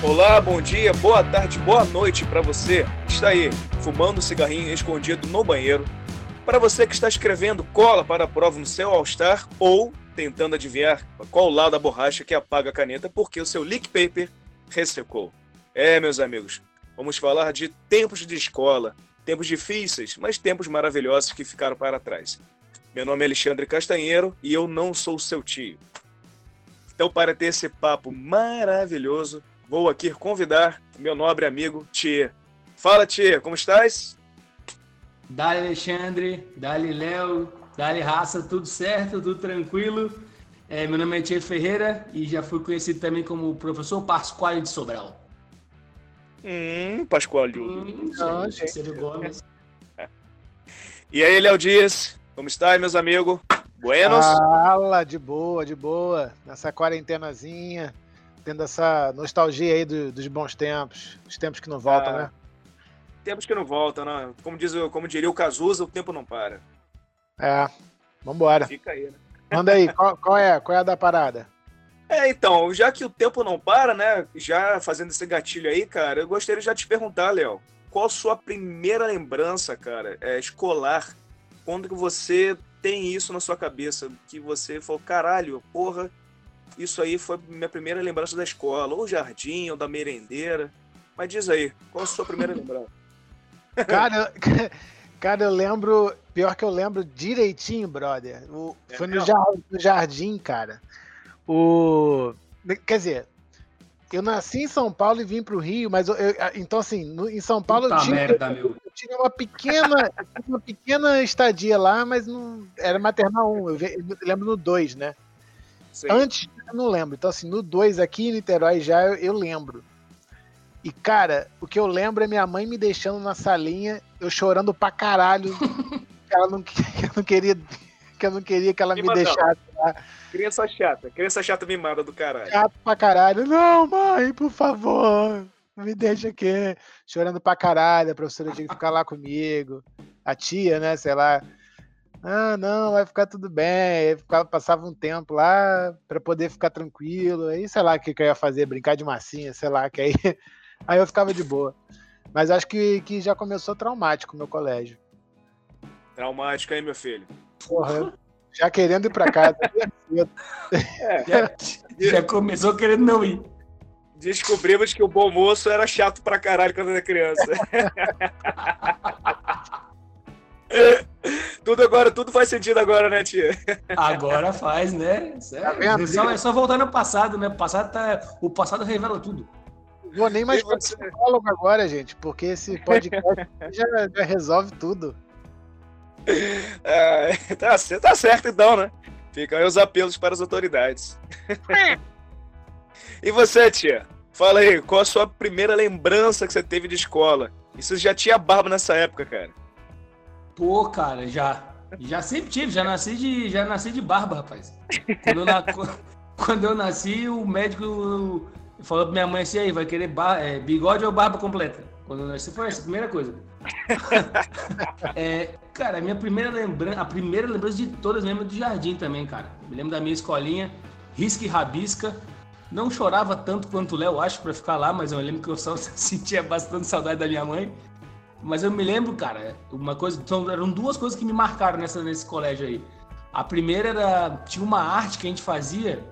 Olá, bom dia, boa tarde, boa noite para você está aí fumando um cigarrinho escondido no banheiro, para você que está escrevendo cola para a prova no seu All-Star ou tentando adivinhar qual lado da borracha que apaga a caneta porque o seu leak paper ressecou. É, meus amigos, vamos falar de tempos de escola, tempos difíceis, mas tempos maravilhosos que ficaram para trás. Meu nome é Alexandre Castanheiro e eu não sou seu tio. Então, para ter esse papo maravilhoso, vou aqui convidar meu nobre amigo Tia. Fala, Tia, como estás? Dali Alexandre, Dali Léo, Dali Raça, tudo certo, tudo tranquilo. É, meu nome é Tia Ferreira e já fui conhecido também como professor Pascoal de Sobral. Hum, Pascoal. Hum, não, gente, Gomes. E aí, Léo Dias, como está, meus amigos? Buenos? Fala, de boa, de boa. Nessa quarentenazinha, tendo essa nostalgia aí do, dos bons tempos, os tempos que não voltam, ah, né? Tempos que não voltam, né? Como, diz, como diria o Cazuza, o tempo não para. É, vambora. Fica aí, né? Manda aí, qual, qual, é? Qual é a da parada? É, então, já que o tempo não para, né? Já fazendo esse gatilho aí, cara, eu gostaria já de te perguntar, Léo, qual a sua primeira lembrança, cara, é, escolar? Quando que você tem isso na sua cabeça? Que você falou, caralho, porra, isso aí foi minha primeira lembrança da escola, ou jardim, ou da merendeira. Mas diz aí, qual a sua primeira lembrança? Cara, cara, eu lembro. Pior que eu lembro direitinho, brother. O, é foi no jardim, no jardim, cara. O. Quer dizer, eu nasci em São Paulo e vim para o Rio, mas eu, eu, então assim, no, em São Paulo Puta eu tinha, merda, eu uma pequena, uma pequena estadia lá, mas não era maternal 1, eu, eu lembro no 2, né? Sim. Antes eu não lembro. Então assim, no 2 aqui em Niterói já eu, eu lembro. E, cara, o que eu lembro é minha mãe me deixando na salinha, eu chorando pra caralho. que, ela não, eu não queria que eu não queria que ela me, me deixasse lá. Criança chata, criança chata mimada do caralho. Chato pra caralho. Não, mãe, por favor, me deixa aqui. Chorando pra caralho, a professora tinha que ficar lá comigo. A tia, né, sei lá. Ah, não, vai ficar tudo bem. Ficava, passava um tempo lá para poder ficar tranquilo. Aí, sei lá o que, que eu ia fazer, brincar de massinha, sei lá, que aí Aí eu ficava de boa. Mas acho que, que já começou traumático o meu colégio. Traumático, hein, meu filho? Porra, já querendo ir pra casa. é, já, já começou querendo não ir. Descobrimos que o bom moço era chato pra caralho quando era criança. tudo agora, tudo faz sentido agora, né, tia? Agora faz, né? Tá é, só, é só voltar no passado, né? O passado, tá, o passado revela tudo. Vou nem mais para psicólogo agora, gente, porque esse podcast já, já, resolve tudo. É, tá, tá certo então, né? Ficam aí os apelos para as autoridades. e você, tia? Fala aí, qual a sua primeira lembrança que você teve de escola? E você já tinha barba nessa época, cara? Pô, cara, já. Já sempre tive, já nasci de, já nasci de barba, rapaz. Quando eu, na, quando eu nasci, o médico falou pra minha mãe assim, aí, vai querer bar, é, bigode ou barba completa? Quando eu nasci foi essa, a primeira coisa. é, cara, a minha primeira lembrança, a primeira lembrança de todas é do jardim também, cara. Me lembro da minha escolinha, risca e rabisca. Não chorava tanto quanto o Léo, acho, pra ficar lá, mas eu lembro que eu só sentia bastante saudade da minha mãe. Mas eu me lembro, cara, uma coisa, então, eram duas coisas que me marcaram nessa, nesse colégio aí. A primeira era, tinha uma arte que a gente fazia,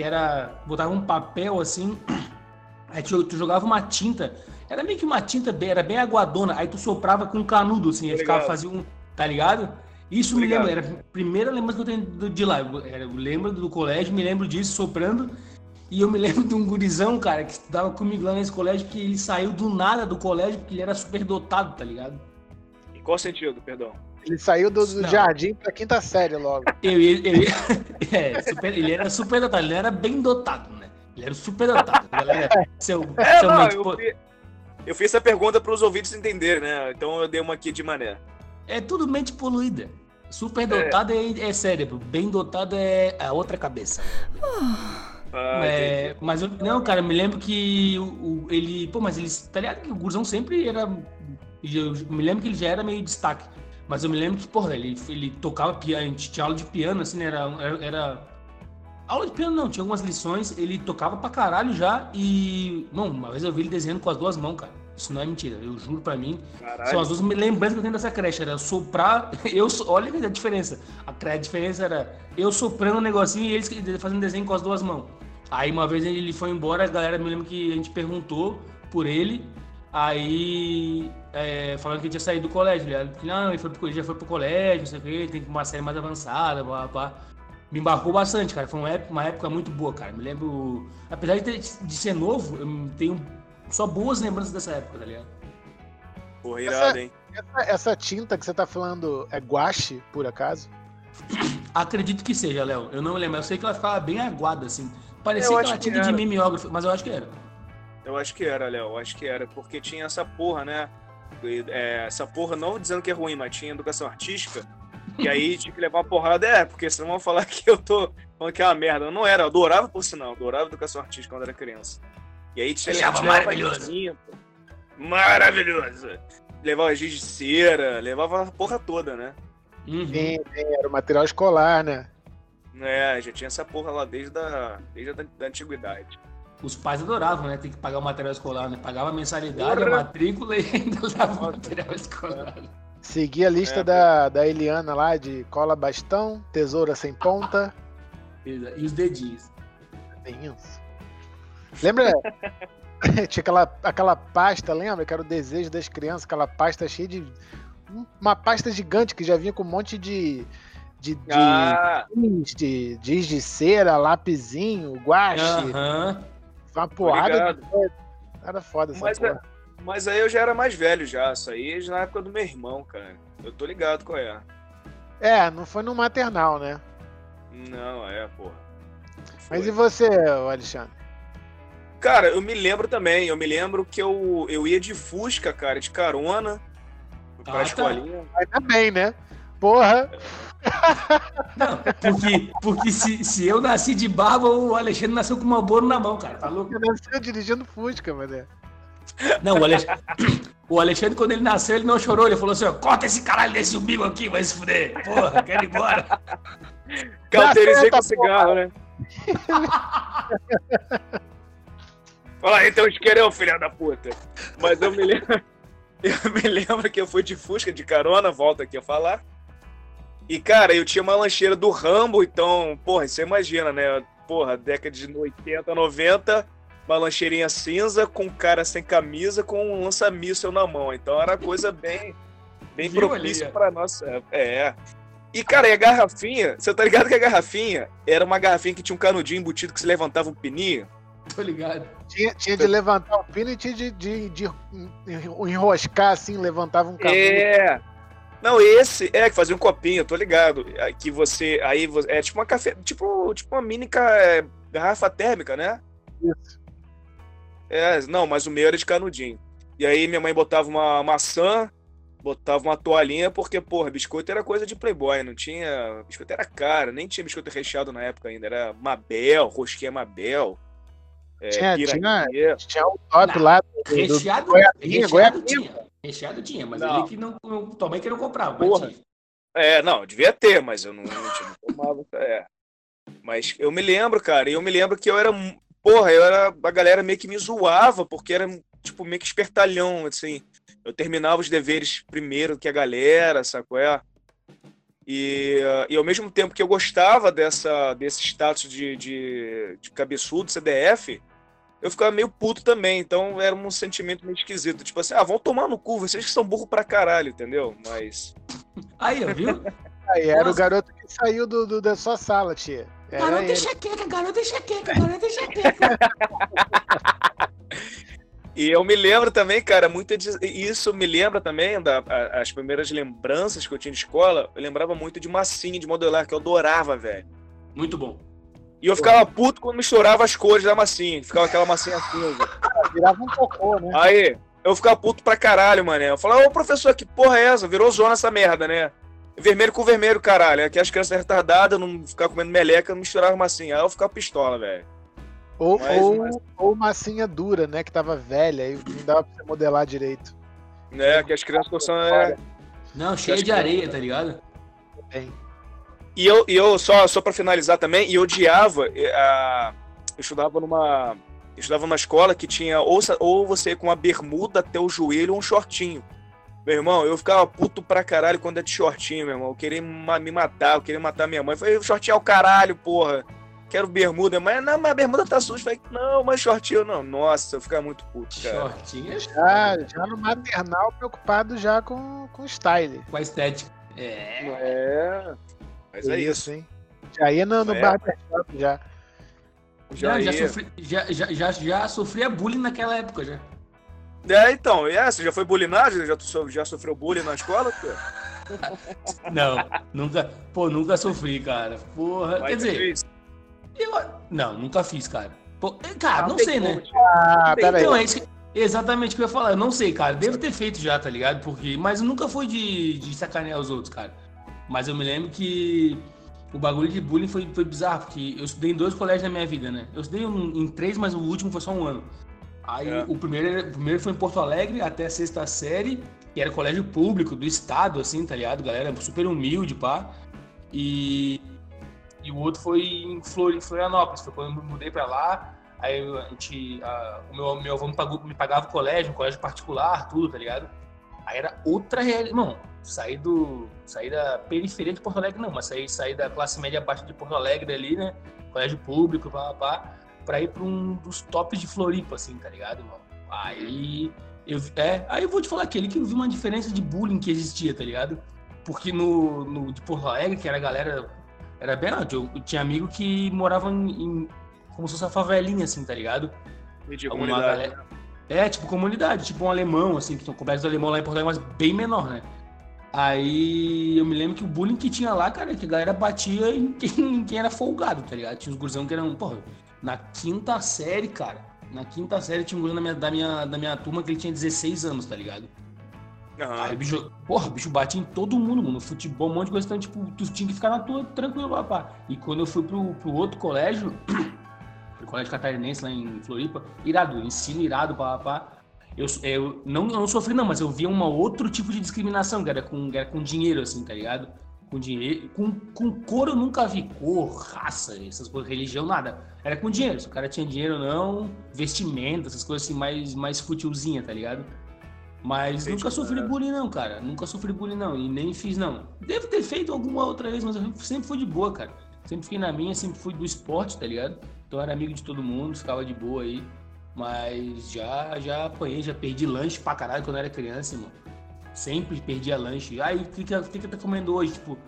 que era botava um papel assim, aí tu, tu, jogava uma tinta, era meio que uma tinta bem, era bem aguadona, aí tu soprava com um canudo assim, aí ficava fazia um, tá ligado? Isso Obrigado. me lembra, era a primeira lembrança que eu tenho de lá. Eu, eu lembro do colégio, me lembro disso soprando. E eu me lembro de um gurizão, cara, que estudava comigo lá nesse colégio, que ele saiu do nada do colégio porque ele era super dotado, tá ligado? Em qual sentido, perdão? Ele saiu do, do jardim pra quinta série logo. Ele, ele, é, super, ele era super dotado, ele era bem dotado, né? Ele era super dotado. Galera, seu, é, seu não, eu, fi, eu, fiz essa pergunta para os ouvintes entenderem, né? Então eu dei uma aqui de mané. É tudo mente poluída. Super dotado é, é, é cérebro, bem dotado é a outra cabeça. Ah, é, mas eu, não, cara, eu me lembro que o, o, ele. Pô, mas eles. Tá ligado que o Gurzão sempre era. Eu me lembro que ele já era meio destaque. Mas eu me lembro que, porra, ele, ele tocava piano, a gente tinha aula de piano, assim, né? Era, era, era, Aula de piano não, tinha algumas lições, ele tocava pra caralho já e. Não, uma vez eu vi ele desenhando com as duas mãos, cara. Isso não é mentira, eu juro pra mim. Caralho. São as duas lembranças que eu tenho dessa creche. Era soprar. Eu, olha a diferença. A, diferença era eu soprando um negocinho e eles fazendo desenho com as duas mãos. Aí uma vez ele foi embora, a galera me lembra que a gente perguntou por ele. Aí é, falando que ele tinha saído do colégio. Ele, não, ele, foi pro, ele já foi pro colégio, não sei o que, tem uma série mais avançada, blá, blá. Me embarcou bastante, cara. Foi uma época, uma época muito boa, cara. Me lembro. Apesar de, ter, de ser novo, eu tenho só boas lembranças dessa época, tá ligado? Porra, irado, hein? Essa, essa, tinta que você tá falando é guache, por acaso? Acredito que seja, Léo. Eu não lembro. Eu sei que ela ficava bem aguada, assim. Parecia aquela tinta de mimeógrafo, mas eu acho que era. Eu acho que era, Léo. Eu acho que era. Porque tinha essa porra, né? É, essa porra, não dizendo que é ruim, mas tinha educação artística. E aí tinha que levar uma porrada. É, porque senão vão falar que eu tô falando que é uma merda. Eu não era. Eu adorava, por sinal. Adorava educação artística quando era criança. E aí tinha Achava maravilhoso. Maravilhoso. Levava giz de cera, levava a porra toda, né? Uhum. Sim, era o material escolar, né? É, já tinha essa porra lá desde a, desde a da antiguidade. Os pais adoravam, né? Tem que pagar o material escolar, né? Pagava a mensalidade, porra. a matrícula e ainda dava o material escolar. Segui a lista é, da, da Eliana lá de cola bastão, tesoura sem ponta. E os dedinhos. Dedinhos. Lembra? Tinha aquela, aquela pasta, lembra? Que era o desejo das crianças, aquela pasta cheia de. Uma pasta gigante que já vinha com um monte de. De, de, ah. de, de, de cera, lapisinho, guache. Uhum. Uma porrada de coisa. Era foda essa mas, porra. mas aí eu já era mais velho já. Isso aí já na época do meu irmão, cara. Eu tô ligado qual é. É, não foi no maternal, né? Não, é, porra. Mas e você, Alexandre? Cara, eu me lembro também. Eu me lembro que eu, eu ia de Fusca, cara, de carona. Pra ah, tá. escolinha. Tá. Ainda bem, né? Porra! Não, porque, porque se, se eu nasci de barba, o Alexandre nasceu com uma boro na mão, cara. Tá louco? Eu nasceu dirigindo Fusca, mané. Não, o Alexandre, o Alexandre, quando ele nasceu, ele não chorou. Ele falou assim: ó, corta esse caralho desse umbigo aqui, vai se fuder. Porra, quero ir embora. Cauterizei com cigarro, né? Fala aí, teu isqueirão, filha da puta. Mas eu me lembro. Eu me lembro que eu fui de Fusca de carona, volta aqui a falar. E, cara, eu tinha uma lancheira do Rambo, então, porra, você imagina, né? Porra, década de 80, 90, uma lancheirinha cinza com um cara sem camisa com um lança-míssel na mão. Então era coisa bem, bem propícia ali, pra nossa. É. E, cara, e a garrafinha, você tá ligado que a garrafinha era uma garrafinha que tinha um canudinho embutido que se levantava um pininho? Tô ligado. Tinha, tinha de levantar o pino e tinha de, de, de enroscar assim, levantava um canudo. É. Não, esse é que fazia um copinho, tô ligado. Que você. Aí é tipo uma café. Tipo, tipo uma mini é, garrafa térmica, né? Isso. É, não, mas o meu era de canudinho. E aí minha mãe botava uma maçã, botava uma toalhinha, porque, porra, biscoito era coisa de playboy, não tinha. Biscoito era caro, nem tinha biscoito recheado na época ainda. Era Mabel, rosquinha Mabel. É, tinha, tinha, tinha o top não, lá. Do, recheado, do Goiabinha, recheado tinha. Recheado tinha, mas não. ele que não, também que não comprava. Porra. É, não, devia ter, mas eu não, não, não tomava. É. Mas eu me lembro, cara, e eu me lembro que eu era. Porra, eu era. A galera meio que me zoava, porque era, tipo, meio que espertalhão, assim. Eu terminava os deveres primeiro que a galera, sacou? É? E, e ao mesmo tempo que eu gostava dessa, desse status de, de, de cabeçudo, CDF, eu ficava meio puto também, então era um sentimento meio esquisito. Tipo assim, ah, vão tomar no cu, vocês que são burro pra caralho, entendeu? Mas. Aí, viu? Aí, era Nossa. o garoto que saiu do, do, da sua sala, tia. Era garoto ele. enxaqueca, garoto enxaqueca, garoto enxaqueca. E eu me lembro também, cara, muito de, isso me lembra também da, as primeiras lembranças que eu tinha de escola. Eu lembrava muito de massinha de modelar, que eu adorava, velho. Muito bom. E eu ficava puto quando misturava as cores da massinha. Ficava aquela massinha cinza. Virava um cocô, né? Aí, eu ficava puto pra caralho, mané. Eu falava, ô professor, que porra é essa? Virou zona essa merda, né? Vermelho com vermelho, caralho. Aqui as crianças retardadas, não ficar comendo meleca, não misturava massinha. Aí eu ficava pistola, velho. Ou, mas, ou, mas... ou massinha dura, né? Que tava velha e não dava pra você modelar direito. Né, que as crianças gostam. É... Não, cheia de areia, tá ligado? Tem. E eu, e eu só, só pra finalizar também, e eu odiava. A... Eu estudava numa. Eu estudava numa escola que tinha ou, ou você com uma bermuda até o joelho ou um shortinho. Meu irmão, eu ficava puto pra caralho quando é de shortinho, meu irmão. Eu queria me matar, eu queria matar minha mãe. Eu falei, shortinho é o caralho, porra quero bermuda, mas não, mas a bermuda tá suja. Falei, não, mas shortinho não. Nossa, eu ficava muito puto, cara. Shortinho é já, já no maternal preocupado já com, com style. Com a estética. É. É. Mas é, é isso, isso, hein? Já ia no, no é, barbershop já. Já, já, já, sofri, já, já, já, já sofria bullying naquela época já. É, então, é, você já foi bullyingado? Já, já sofreu bullying na escola? Não, nunca, pô, nunca sofri, cara. Porra, Mas quer dizer, eu, não, nunca fiz, cara. Pô, cara, não, não sei, né? Ah, então, é isso que, exatamente o que eu ia falar. Eu não sei, cara. Devo ter feito já, tá ligado? Porque, mas nunca foi de, de sacanear os outros, cara. Mas eu me lembro que o bagulho de bullying foi, foi bizarro, porque eu estudei em dois colégios na minha vida, né? Eu estudei em, em três, mas o último foi só um ano. Aí é. o, primeiro, o primeiro foi em Porto Alegre, até a sexta série, que era colégio público do estado, assim, tá ligado? Galera super humilde, pá. E e o outro foi em, Flor, em Florianópolis, foi quando eu mudei para lá. Aí a gente, a, o meu, meu avô me, pagou, me pagava o colégio, um colégio particular, tudo, tá ligado? Aí era outra realidade. Não, sair do. sair da periferia de Porto Alegre, não, mas sair, sair da classe média abaixo de Porto Alegre ali, né? Colégio público, pá, pá, pra ir pra um dos tops de Floripa, assim, tá ligado, mano? Aí. Eu, é, aí eu vou te falar aquele que eu vi uma diferença de bullying que existia, tá ligado? Porque no, no de Porto Alegre, que era a galera era bem não, eu, eu tinha amigo que morava em, em, como se fosse uma favelinha, assim, tá ligado? De comunidade. Galera... Né? É, tipo comunidade, tipo um alemão, assim, que são complexos alemão lá em Portugal, mas bem menor, né? Aí eu me lembro que o bullying que tinha lá, cara, que a galera batia em quem, em quem era folgado, tá ligado? Tinha uns gurizão que eram, porra, na quinta série, cara. Na quinta série tinha um gurizão da minha, da, minha, da minha turma que ele tinha 16 anos, tá ligado? Uhum. Aí o bicho, porra, o bicho batia em todo mundo, mano. Futebol, um monte de coisa. Então, tipo, tu tinha que ficar na tua tranquilo, papá. E quando eu fui pro, pro outro colégio, pro colégio catarinense lá em Floripa, irado, ensino irado, papá. Eu, eu, não, eu não sofri, não, mas eu via um outro tipo de discriminação, que era com, era com dinheiro, assim, tá ligado? Com dinheiro. Com, com cor eu nunca vi. Cor, raça, essas coisas, religião, nada. Era com dinheiro. Se o cara tinha dinheiro ou não, vestimenta, essas coisas assim, mais, mais futilzinha, tá ligado? Mas Entendi, nunca sofri bullying, não, cara. Nunca sofri bullying, não. E nem fiz, não. Devo ter feito alguma outra vez, mas eu sempre fui de boa, cara. Sempre fiquei na minha, sempre fui do esporte, tá ligado? Então era amigo de todo mundo, ficava de boa aí. Mas já, já apanhei, já perdi lanche pra caralho quando eu era criança, irmão. Sempre perdia lanche. Aí o que, que, que, que tá comendo hoje? Tipo,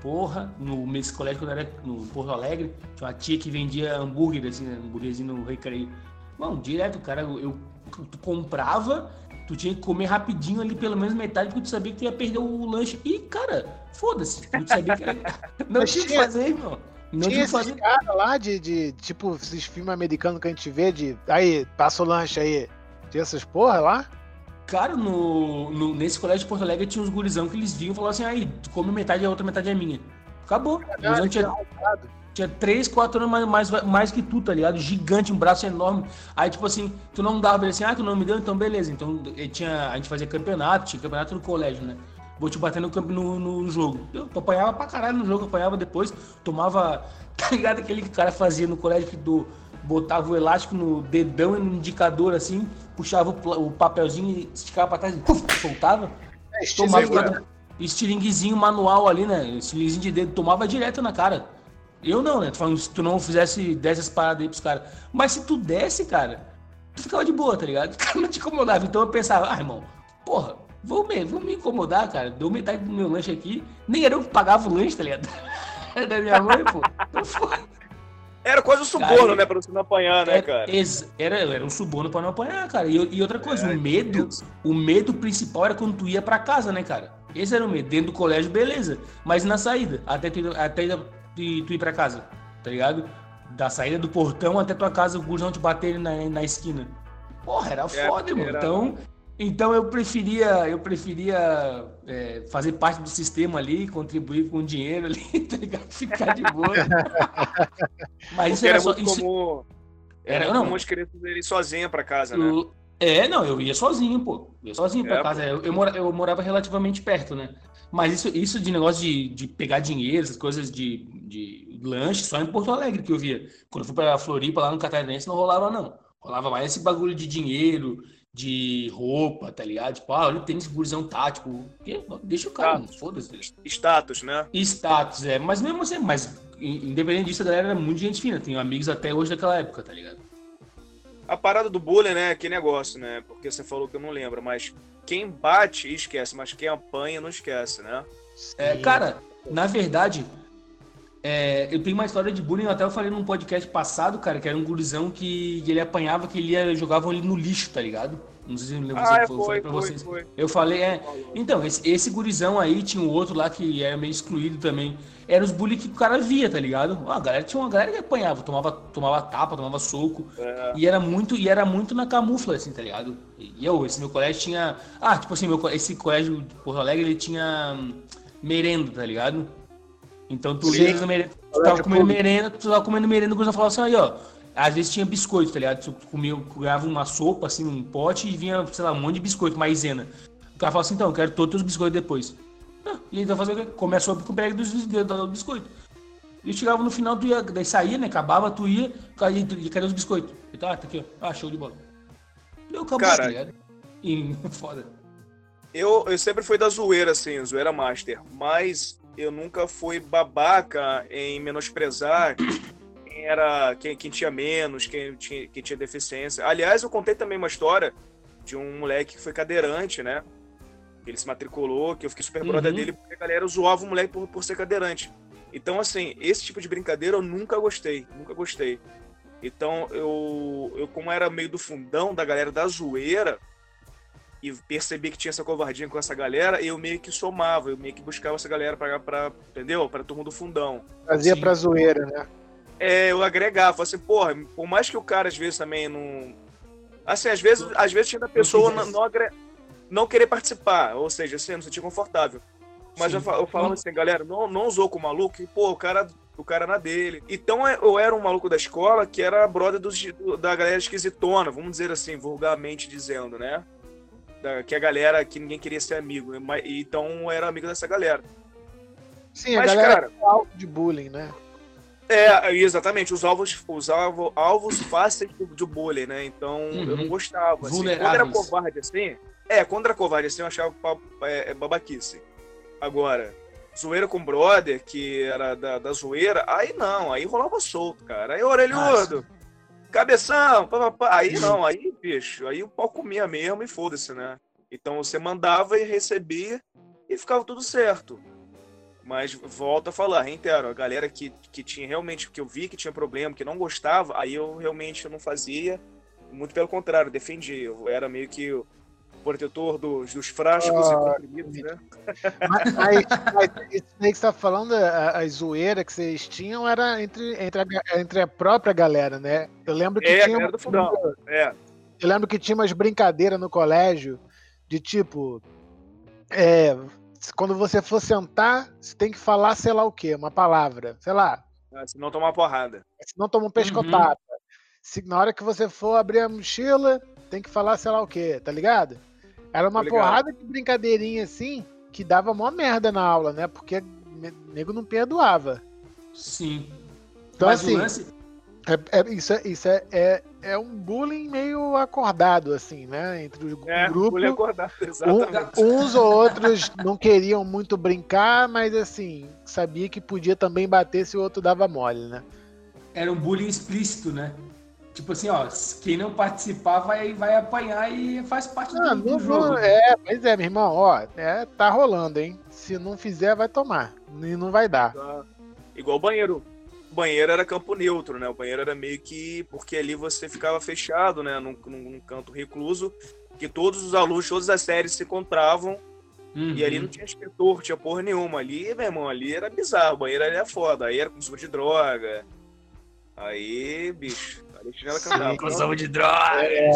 porra, no nesse colégio quando eu era no Porto Alegre, tinha uma tia que vendia hambúrguer, assim, né, hambúrguerzinho no recreio. Bom, direto, cara, eu, eu comprava tu tinha que comer rapidinho ali, pelo menos metade, porque tu sabia que tu ia perder o lanche. E, cara, foda-se. Tu sabia que era... Não tinha o que fazer, irmão. Não tinha, tinha fazer. cara lá de, de, tipo, esses filmes americanos que a gente vê de. Aí, passa o lanche aí. Tinha essas porra lá? Cara, no, no, nesse colégio de Porto Alegre tinha uns gurizão que eles vinham e falavam assim: aí, tu come metade e a outra metade é minha. Acabou. Caralho, tinha, tinha 3, 4 anos mais, mais, mais que tu, tá ligado? Gigante, um braço enorme. Aí, tipo assim, tu não dava ele assim, ah, tu não me deu, então beleza. Então tinha, a gente fazia campeonato, tinha campeonato no colégio, né? Vou te bater no, no, no jogo. Eu apanhava pra caralho no jogo, apanhava depois, tomava, tá ligado? Aquele que o cara fazia no colégio que do, botava o elástico no dedão e no indicador assim, puxava o, o papelzinho e esticava pra trás e soltava. É, tomava estilinguezinho manual ali, né? Estilinguezinho de dedo, tomava direto na cara. Eu não, né? Tô falando, se tu não fizesse, desse as paradas aí pros caras. Mas se tu desse, cara, tu ficava de boa, tá ligado? O cara não te incomodava. Então eu pensava, ah, irmão, porra, vou me, vou me incomodar, cara. Deu metade do meu lanche aqui. Nem era eu que pagava o lanche, tá ligado? da minha mãe, pô. Então, era quase um suborno, cara, né? Pra você não apanhar, né, cara? Era, era um suborno pra não apanhar, cara. E, e outra coisa, é, o medo, o medo principal era quando tu ia pra casa, né, cara? Esse era o medo. Dentro do colégio, beleza. Mas na saída, até, até de tu ir pra casa, tá ligado? Da saída do portão até tua casa, o gurzão te bater na, na esquina. Porra, era é, foda, é, irmão. Então, então eu preferia, eu preferia é, fazer parte do sistema ali, contribuir com dinheiro ali, tá ligado? Ficar de boa. Mas isso era, era só, isso... como Era, Era- não. Um monte de crianças irem sozinha pra casa, né? Eu- É, não, eu ia sozinho, pô. Eu ia sozinho pra É, casa. Eu, eu, mora- eu morava relativamente perto, né? Mas isso, isso de negócio de, de pegar dinheiro, essas coisas de, de lanche, só em Porto Alegre que eu via. Quando eu fui pra Floripa, lá no Catarinense, não rolava, não. Rolava mais esse bagulho de dinheiro, de roupa, tá ligado? Tipo, ah, olha o tênis gurizão tático. Deixa o cara, foda-se. Status, né? Status, é. Mas mesmo assim, mas in- independente disso, a galera era muito gente fina. Tenho amigos até hoje daquela época, tá ligado? A parada do bullying, né? Que negócio, né? Porque você falou que eu não lembro, mas quem bate esquece, mas quem apanha não esquece, né? É, cara, na verdade, é, eu tenho uma história de bullying, até eu falei num podcast passado, cara, que era um gurizão que ele apanhava, que ele ia, jogavam ele no lixo, tá ligado? Não sei se eu lembro, Ah, é, eu falei foi, pra foi, vocês. foi. Eu falei, é. Então, esse, esse gurizão aí tinha um outro lá que era meio excluído também. Era os bullying que o cara via, tá ligado? Ó, a galera tinha uma galera que apanhava, tomava, tomava tapa, tomava soco. É. E era muito, e era muito na camufla, assim, tá ligado? E eu, esse meu colégio tinha. Ah, tipo assim, meu, esse colégio de Porto Alegre, ele tinha hum, merenda, tá ligado? Então tu Sim. ia na merenda, tu tava comendo merenda, tu tava comendo merenda, o gurizão falava assim, aí, ó. Às vezes tinha biscoito, tá ligado? Tu comia, ganhava uma sopa, assim, num pote e vinha, sei lá, um monte de biscoito, maisena. O cara falava assim, então, eu quero todos os biscoitos depois. Ah, e aí tu vai fazer o quê? Come a sopa com o pega dos, biscoitos. E chegava no final, tu ia, daí saía, né? Acabava, tu ia, aí tu- e cadê os biscoitos? E tá, tá aqui, ó. Ah, show de bola. Deu, acabou, Cara, tá ligado? E foda. Eu, eu sempre fui da zoeira, assim, zoeira master, mas eu nunca fui babaca em menosprezar quem era quem, quem tinha menos, quem tinha, quem tinha deficiência. Aliás, eu contei também uma história de um moleque que foi cadeirante, né? Ele se matriculou, que eu fiquei super brother Uhum. dele, porque a galera zoava o moleque por, por ser cadeirante. Então, assim, esse tipo de brincadeira eu nunca gostei, nunca gostei. Então, eu, eu como era meio do fundão da galera da zoeira, e percebi que tinha essa covardia com essa galera, eu meio que somava, eu meio que buscava essa galera pra, pra entendeu? Pra turma do fundão. Fazia Sim. pra zoeira, né? É, eu agregava, assim, porra, por mais que o cara às vezes também não. Assim, às vezes, às vezes tinha da pessoa não, não, agre- não querer participar, ou seja, assim, não se sentir confortável. Mas Sim. eu, eu falava assim, galera, não, não usou com o maluco, e, pô, o cara, o cara na dele. Então é, eu era um maluco da escola que era brother dos, do- da galera esquisitona, vamos dizer assim, vulgarmente dizendo, né? Da- que a galera que ninguém queria ser amigo. né? Mas- Então eu era amigo dessa galera. Sim, a Mas, galera cara, é alvo de bullying, né? É, exatamente, os alvos, os alvo, alvos fáceis do bullying, né? Então eu não Uhum. gostava. Assim. Quando era covarde assim, é, quando era covarde assim, eu achava pa- é, é, babaquice. Agora, zoeira com brother, que era da, da zoeira, aí não, aí rolava solto, cara. Aí orelhudo, cabeção, aí não, aí, bicho, aí o pau comia mesmo e foda-se, né? Então você mandava e recebia e ficava tudo certo. Mas volto a falar, reitero, a galera que, que tinha realmente, que eu vi que tinha problema, que não gostava, aí eu realmente não fazia. Muito pelo contrário, defendia. Eu era meio que protetor dos, dos frascos e Ah, comprimidos, né? Mas, mas- mas isso aí que você tá falando, a, a zoeira que vocês tinham era entre, entre, a, entre a própria galera, né? Eu lembro que É, a tinha. galera do fundão. É, Eu lembro que tinha umas brincadeiras no colégio de tipo. é, quando você for sentar, você tem que falar sei lá o quê, uma palavra. Sei lá. ah, se não tomar uma porrada. Senão toma um pescotapa. Se, na hora que você for abrir a mochila, tem que falar sei lá o quê, tá ligado? Era uma porrada de brincadeirinha assim que dava mó merda na aula, né? Porque ne- nego não perdoava. Sim. Então, Mas assim, lance. é- é- isso, é, isso é, é, é um bullying meio acordado, assim, né? Entre o É, grupo. mulher acordada, Um- exatamente. uns ou outros não queriam muito brincar, mas assim, sabia que podia também bater se o outro dava mole, né? Era um bullying explícito, né? Tipo assim, ó, quem não participar vai, vai apanhar e faz parte Ah, do, do não- jogo. não- é, pois é, meu irmão, ó, é, tá rolando, hein? Se não fizer, vai tomar. E não vai dar. Tá. Igual o banheiro. O banheiro era campo neutro, né? O banheiro era meio que. Porque ali você ficava fechado, né? Num, num- num canto recluso, que todos os alunos, todas as séries se encontravam. Uhum. E ali não tinha inspetor, tinha porra nenhuma. Ali, meu irmão, ali era bizarro. O banheiro ali é foda. Aí era consumo de droga. Aí, bicho. Chinela cantava. Consumo de droga. É,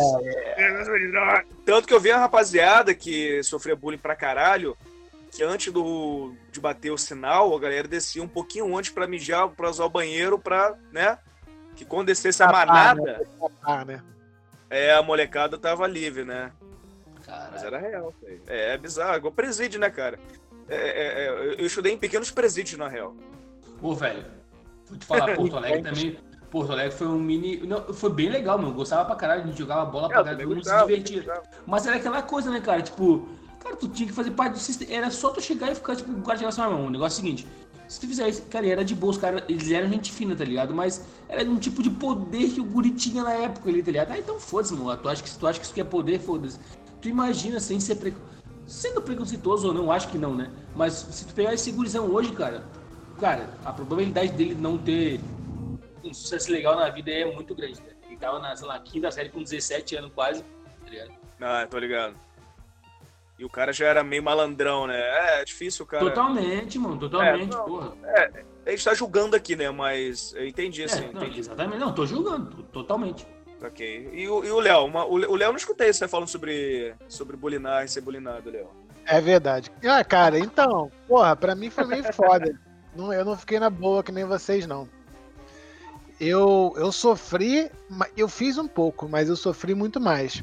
de droga. Tanto que eu vi uma rapaziada que sofria bullying pra caralho, que antes do, de bater o sinal, a galera descia um pouquinho antes pra mijar, pra usar o banheiro, pra, né? Que quando descesse a manada, Ah, né? é, a molecada tava livre, né? Mas Caralho. era real. aí. É, é bizarro, igual presídio, né, cara? É, é, é, eu estudei em pequenos presídios, na real. Pô, velho, vou te falar, Porto Alegre também. Porto Alegre foi um mini. Não, foi bem legal, mano. Gostava pra caralho, a gente jogava bola pra eu caralho, todo mundo se divertia. Mas era aquela coisa, né, cara? Tipo, cara, tu tinha que fazer parte do sistema. Era só tu chegar e ficar, tipo, o cara chegar assim, ah, meu, o negócio é o seguinte. Se tu fizer isso, cara, era de boa, os caras, eles eram gente fina, tá ligado? Mas era um tipo de poder que o guri tinha na época ali, tá ligado? Ah, então foda-se, mano. Tu acha que, tu acha que isso aqui é poder, foda-se. Tu imagina sem ser pre... sendo preconceituoso ou não, acho que não, né? Mas se tu pegar esse gurizão hoje, cara, cara, a probabilidade dele não ter um sucesso legal na vida é muito grande, né? Ele tava na, sei lá, quinta série com 17 anos quase, tá ligado? Ah, tô ligado. E o cara já era meio malandrão, né? É, é difícil, cara. Totalmente, mano, totalmente, É, não, porra. A gente tá julgando aqui, né? Mas eu entendi, assim. É, não, entendi. exatamente, não, tô julgando, totalmente. Ok. E o e o Léo? Uma- O Léo o Léo não escutei você falando sobre, sobre bulinar e ser bulinado, Léo. É verdade. Ah, cara, então, porra, pra mim foi meio foda. Não, eu não fiquei na boa que nem vocês, não. Eu, eu sofri, eu fiz um pouco, mas eu sofri muito mais.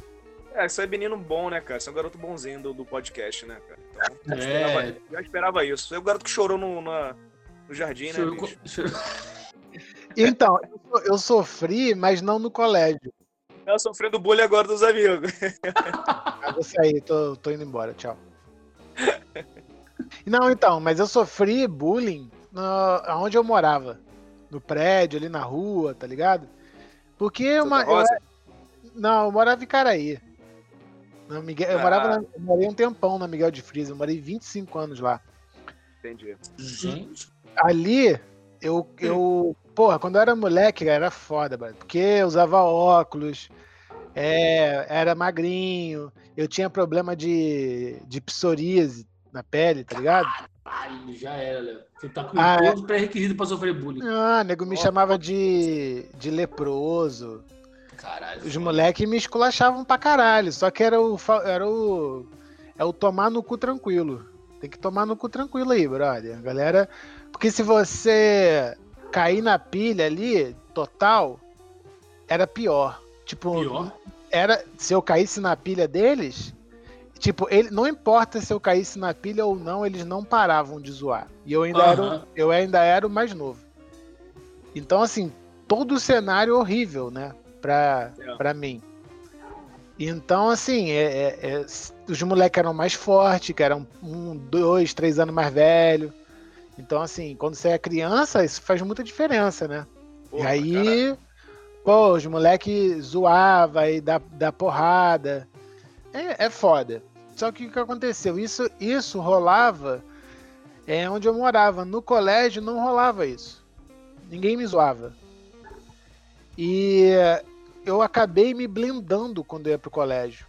É, você é menino bom, né, cara? Você é um garoto bonzinho do, do podcast, né, cara? Então, já, É. esperava, já esperava isso. Você é o garoto que chorou no, na- no jardim, né, Chorou chorou- Então, eu, eu sofri, mas não no colégio. Tá sofrendo bullying agora dos amigos. Ah, vou sair, tô, tô indo embora, tchau. Não, então, mas eu sofri bullying no, onde eu morava. No prédio, ali na rua, tá ligado? Porque uma, eu? Não, eu morava em Caraí. Na Miguel, eu, Ah. morava na- eu morei um tempão na Miguel de Frisa, eu morei 25 anos lá. Entendi. Gente, Ali, eu, eu. Porra, quando eu era moleque, cara, era foda, mano. Porque eu usava óculos, é, era magrinho, eu tinha problema de, de psoríase na pele, tá ligado? Ai, já era, Léo. Você tá com Ah, é? todos os pré-requisitos pra sofrer bullying. Ah, nego me Ó. chamava de, de leproso. Caralho. Os moleques me esculachavam pra caralho. Só que era o. Era o. É o tomar no cu tranquilo. Tem que tomar no cu tranquilo aí, brother. Galera. Porque se você cair na pilha ali, total, era pior. Tipo, Pior? era. Se eu caísse na pilha deles. Tipo, ele, não importa se eu caísse na pilha ou não, eles não paravam de zoar. E eu ainda, era, o- Aham. eu ainda era o mais novo. Então, assim, todo o cenário horrível, né? Pra, É. pra mim. Então, assim, é, é- é- os moleques eram mais fortes, que eram um, dois, três anos mais velho. Então, assim, quando você é criança, isso faz muita diferença, né? Porra, e aí, pô, os moleques zoava e dá, dá porrada. É, é foda. Só que o que aconteceu? Isso, isso rolava é, onde eu morava. No colégio não rolava isso. Ninguém me zoava. E eu acabei me blindando quando eu ia pro colégio.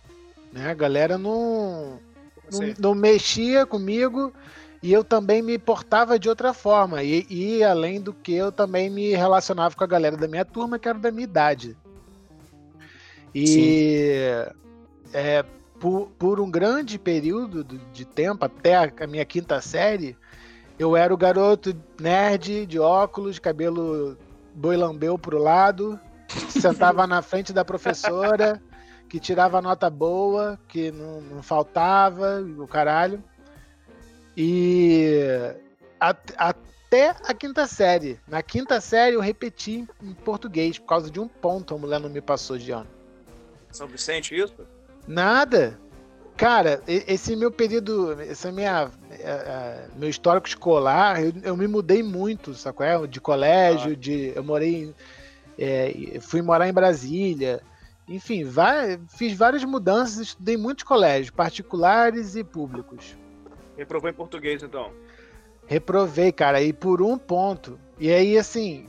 Né? A galera não, não, não mexia comigo e eu também me portava de outra forma. E, e, além do que, eu também me relacionava com a galera da minha turma, que era da minha idade. E é, por, por um grande período do- de tempo, até a, a minha quinta série, eu era o garoto nerd, de óculos, cabelo boi lambeu pro lado, sentava na frente da professora, que tirava nota boa, que não, não faltava, o caralho. E at- até a quinta série. Na quinta série eu repeti em português, por causa de um ponto a mulher não me passou de ano. São Vicente, isso? Nada. Cara, esse meu período, essa minha, é, é, meu histórico escolar, eu, eu me mudei muito, sacou? É? De colégio, de, eu morei, é, fui morar em Brasília, enfim, vai, fiz várias mudanças, estudei muitos colégios, particulares e públicos. Reprovou em português, então. Reprovei, cara, e por um ponto. E aí, assim,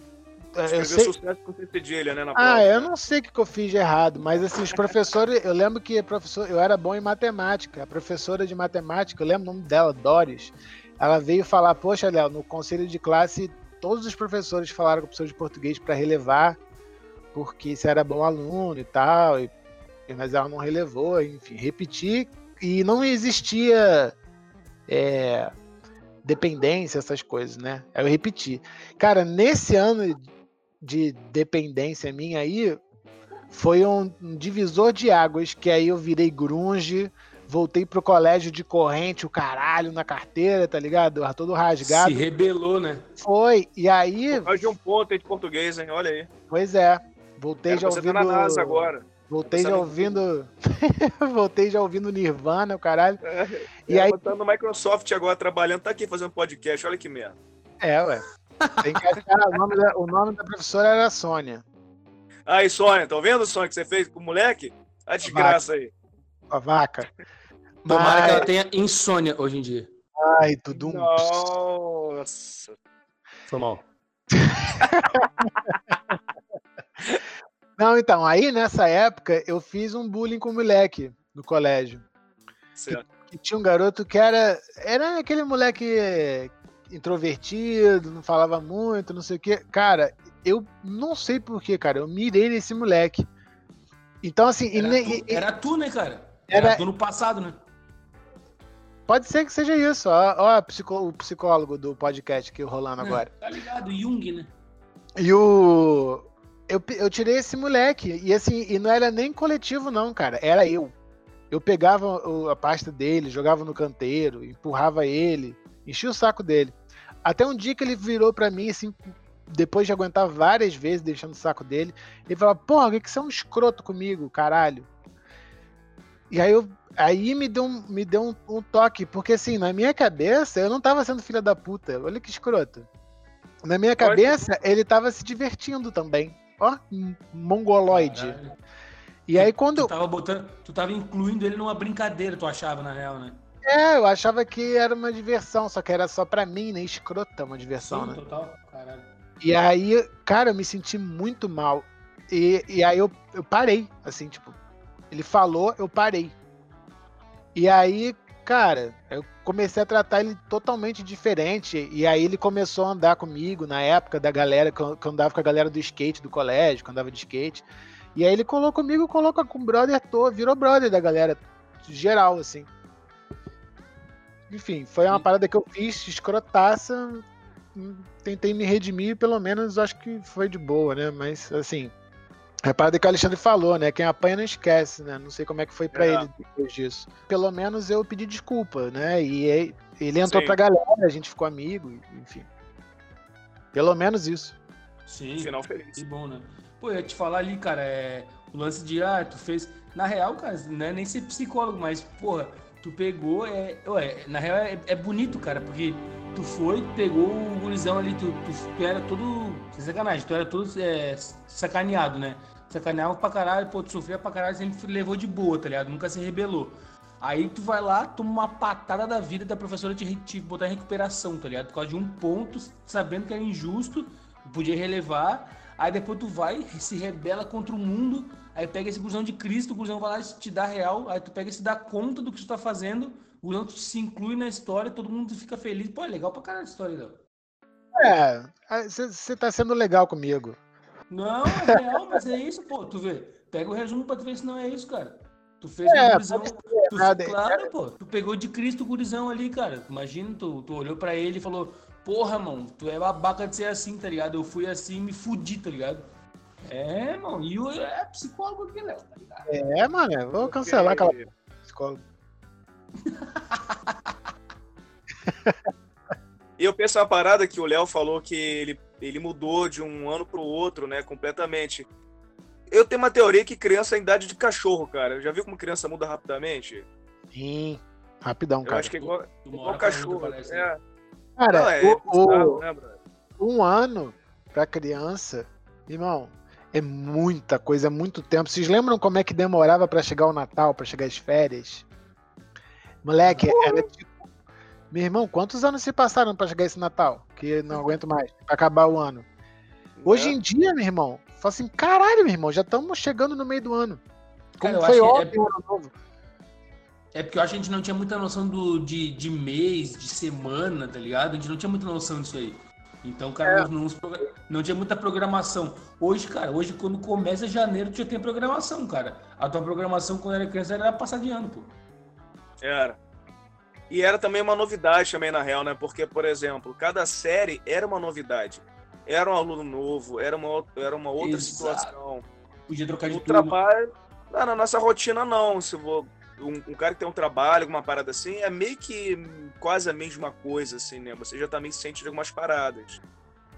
eu Escreveu sei, sucesso com cedilha, né, na Ah, prova. eu não sei o que, que eu fiz de errado, mas assim, os professores, eu lembro que professor, eu era bom em matemática. A professora de matemática, eu lembro o nome dela, Doris. Ela veio falar, poxa, Léo, no conselho de classe, todos os professores falaram com o professor de português para relevar, porque você era bom aluno e tal, e, mas ela não relevou, enfim, repeti, e não existia é, dependência, essas coisas, né? Aí eu repeti. Cara, nesse ano de dependência minha aí foi um, um divisor de águas, que aí eu virei grunge, voltei pro colégio de corrente, o caralho na carteira, tá ligado? Todo rasgado. Se rebelou, né? Foi, e aí. Mais de um ponto aí de português, hein? Olha aí. Pois é. Voltei Quero já você ouvindo. tá na NASA agora. Voltei já não- ouvindo. Voltei já ouvindo Nirvana, o caralho. É, E aí- Tá no Microsoft agora trabalhando, tá aqui fazendo podcast, olha que merda. É, ué. Tem que achar. o, nome da, o nome da professora era Sônia. Aí, Sônia, tá vendo, Sônia, que você fez com o moleque? A desgraça aí. A vaca. Tomara Mas- que ela tenha insônia hoje em dia. Ai, tudo um. Nossa. Foi mal. Não, então, aí nessa época eu fiz um bullying com o moleque no colégio. Certo. que tinha um garoto que era era aquele moleque introvertido, não falava muito, não sei o quê. Cara, eu não sei porquê, cara, eu mirei nesse moleque. Então, assim, Era, ne- tu, era tu, né, cara? Era, Era- tu no passado, né? pode ser que seja isso. Ó, ó psicó- o psicólogo do podcast aqui rolando agora. Tá ligado? Jung, né? E o. Eu, eu tirei esse moleque. E assim, e não era nem coletivo, não, cara. Era eu. Eu pegava a pasta dele, jogava no canteiro, empurrava ele, enchia o saco dele. Até um dia que ele virou pra mim, assim, depois de aguentar várias vezes deixando o saco dele, ele falou: Porra, por que que você é um escroto comigo, caralho? E aí eu. Aí me deu, um, me deu um, um toque, porque assim, na minha cabeça, eu não tava sendo filha da puta. Olha que escroto. Na minha cabeça, ele tava se divertindo também. Ó, mongoloide. Caralho. E aí quando. Tu tava botando. Tu tava incluindo ele numa brincadeira, tu achava, na real, né? É, eu achava que era uma diversão, só que era só pra mim, né? Escrota uma diversão, Sim, né? total. Caralho. E aí, cara, eu me senti muito mal. E, e aí eu, eu parei, assim, tipo, ele falou, eu parei. E aí, cara, eu comecei a tratar ele totalmente diferente. E aí ele começou a andar comigo na época da galera, que eu, andava com a galera do skate do colégio, que andava de skate. E aí ele colou comigo, coloca com o brother todo, virou brother da galera geral, assim. Enfim, foi uma parada que eu fiz, escrotaça. Tentei me redimir, pelo menos acho que foi de boa, né? Mas, assim, é a parada que o Alexandre falou, né? Quem apanha não esquece, né? Não sei como é que foi pra É. ele depois disso. Pelo menos eu pedi desculpa, né? E aí, ele entrou Sim. pra galera, a gente ficou amigo, enfim. Pelo menos isso. Sim. Final feliz. Que bom, né? Pô, eu ia te falar ali, cara, é. O lance de, ah, tu fez. Na real, cara, não é nem ser psicólogo, mas, porra, tu pegou, é. Ué, na real é, é bonito, cara, porque tu foi, pegou o gurizão ali, tu, tu, tu era todo. Sem sacanagem, tu era todo é, sacaneado, né? Sacaneava pra caralho, pô, tu sofria pra caralho, sempre levou de boa, tá ligado? Nunca se rebelou. Aí tu vai lá, toma uma patada da vida da professora te, te botar em recuperação, tá ligado? Por causa de um ponto, sabendo que era injusto, podia relevar. Aí depois tu vai, se rebela contra o mundo, aí pega esse gurizão de Cristo, o gurizão vai lá e te dá real, aí tu pega e se dá conta do que tu tá fazendo, o gurizão se inclui na história, todo mundo fica feliz. Pô, é legal pra caralho a história, Léo. É, você tá sendo legal comigo. Não, é real, mas é isso, pô. Tu vê, pega o resumo pra tu ver se não é isso, cara. Tu fez É, um gurizão. Tu, nada, claro, pô. Tu pegou de Cristo o gurizão ali, cara. Imagina, tu, tu olhou pra ele e falou: Porra, mano, tu é babaca de ser assim, tá ligado? Eu fui assim e me fudi, tá ligado? É, mano, e o é psicólogo aqui, Léo, tá ligado? É, mano, vou cancelar aquela psicóloga. E eu penso uma parada que o Léo falou que ele, ele mudou de um ano pro outro, né? Completamente. Eu tenho uma teoria que criança é idade de cachorro, cara. Já viu como criança muda rapidamente? Sim, rapidão, Eu cara. acho que é igual, igual cachorro. parece, né? É, Cara, não, é o- bizarro, né, brother? um ano pra criança, irmão, é muita coisa, é muito tempo. Vocês lembram como é que demorava pra chegar o Natal, pra chegar as férias? Moleque, era tipo. Meu irmão, quantos anos se passaram pra chegar esse Natal? Que não aguento mais, pra acabar o ano. Hoje É. em dia, meu irmão, fala assim, caralho, meu irmão, já estamos chegando no meio do ano. Como Cara, foi acho que é- o ano novo? É porque eu acho que a gente não tinha muita noção do, de, de mês, de semana, tá ligado? A gente não tinha muita noção disso aí. Então, cara, não, não, não tinha muita programação. Hoje, cara, hoje quando começa janeiro, tu já tem programação, cara. A tua programação quando era criança era passar de ano, pô. Era. E era também uma novidade também, na real, né? Porque, por exemplo, cada série era uma novidade. era um aluno novo, era uma, era uma outra Exato. situação. Podia trocar de No turma. trabalho, não, na nossa rotina, não. Se vou, um, um cara que tem um trabalho, alguma parada assim, é meio que quase a mesma coisa, assim, né? Você já também sente de algumas paradas.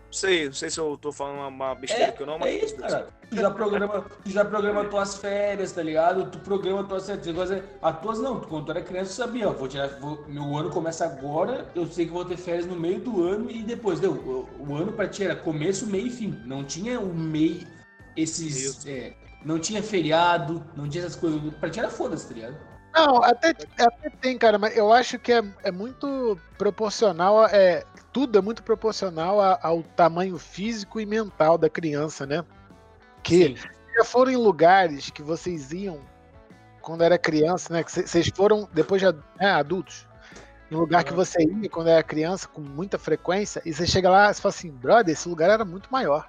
Não sei, não sei se eu tô falando uma, uma besteira que eu não, É mas. isso, cara. Tu já programa, tu já programa tuas férias, tá ligado? Tu programa tuas férias. As tuas não, quando tu era criança, tu sabia, ó, vou tirar, vou- meu ano começa agora, eu sei que vou ter férias no meio do ano e depois, deu. O, o ano pra ti era começo, meio e fim. Não tinha o meio, esses. É, não tinha feriado, não tinha essas coisas. Pra ti era foda-se, tá ligado? Não, até, até tem, cara, mas eu acho que é, é muito proporcional, é, tudo é muito proporcional a- ao tamanho físico e mental da criança, né? Que Sim. já foram em lugares que vocês iam quando era criança, né? Que cê- vocês foram depois de né, adultos. Em lugar que Ah. você ia quando era criança com muita frequência, e você chega lá e fala assim, brother, esse lugar era muito maior.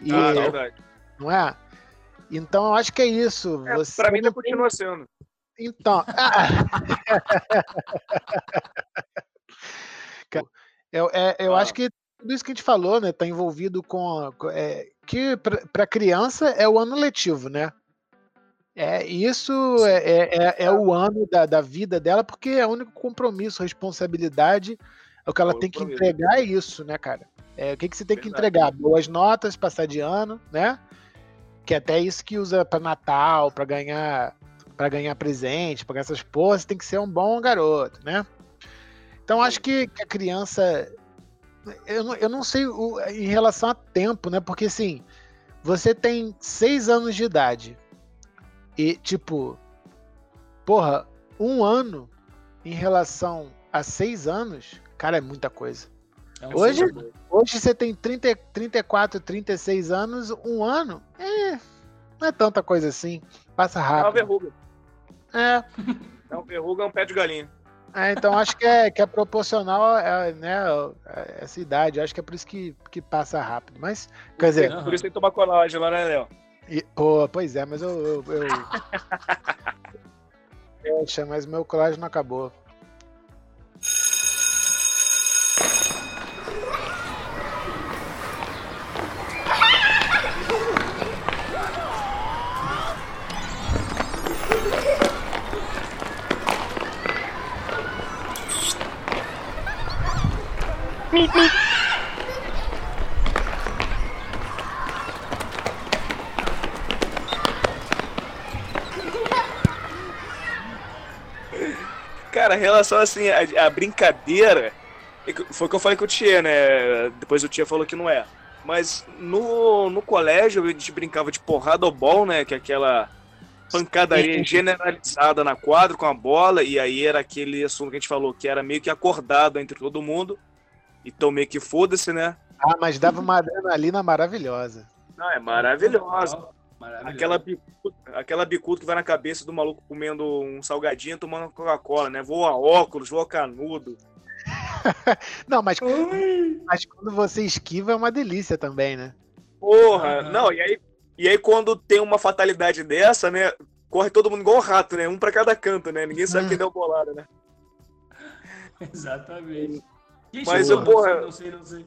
E, Ah, verdade. não é? Então eu acho que é isso. É, você pra mim ainda continua sendo. Então. Eu, é, eu Ah. acho que tudo isso que a gente falou, né, tá envolvido com. é, que para criança é o ano letivo, né? É, isso é, é, é- é o ano da, da vida dela, porque é o único compromisso, responsabilidade. O que ela É tem que entregar é isso, né, cara? É, o que, que você tem que Verdade. entregar? Boas notas, passar de ano, né? Que é até isso que usa para Natal, para ganhar para ganhar presente, para ganhar essas porras, você tem que ser um bom garoto, né? Então acho que, que a criança. Eu não, eu não sei o- em relação a tempo, né? Porque assim, você tem seis anos de idade. E, tipo, porra, um ano em relação a seis anos, cara, é muita coisa. É um Hoje- Hoje você tem 30, 34, 36 anos, um ano, é, não é tanta coisa assim. Passa É uma rápido. verruga. É, É uma verruga, é um pé de galinha. é, então acho que é, que é proporcional a, né, a essa idade. Acho que é por isso que, que passa rápido. Mas, quer dizer. Por isso tem que tomar colagem lá, né, Léo? e- pô, pois é, mas eu. eu, eu... Poxa, mas meu colágeno não acabou. Relação assim, a, a brincadeira, é foi o que eu falei com o Tia, né? Depois o Tia falou que não é. Mas no, no colégio a gente brincava de porrada ou bol, né? Que é aquela pancadaria generalizada na quadra com a bola, e aí era aquele assunto que a gente falou, que era meio que acordado entre todo mundo. Então meio que foda-se, né? Ah, mas dava uma adrenalina maravilhosa. Não, é maravilhosa. Aquela bicuda, aquela bicuda que vai na cabeça do maluco comendo um salgadinho, tomando Coca-Cola, né? Voa óculos, voa canudo. Não, mas, mas quando você esquiva é uma delícia também, né? Porra, Aham. não, e aí, e aí quando tem uma fatalidade dessa, né? Corre todo mundo igual um rato, né? Um pra cada canto, né? Ninguém sabe quem deu bolada, né? Exatamente. Quem Mas eu, porra- Não sei, não sei.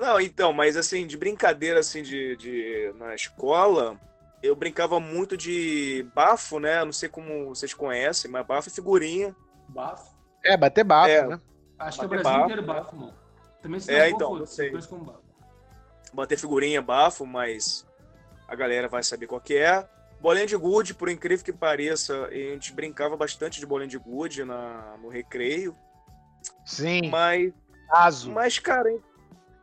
Não, então, mas assim, de brincadeira assim de, de na escola, eu brincava muito de bafo, né? Não sei como vocês conhecem, mas bafo e figurinha. Bafo. É, bater bafo, É. né? Acho que é o Brasil bafo, inteiro bafo, mano. Também se É, então, não sei. como bafo. bater figurinha, bafo, mas a galera vai saber qual que é. Bolinha de gude, por incrível que pareça, a gente brincava bastante de bolinha de gude na, no recreio, Sim, mas, caso. mas cara,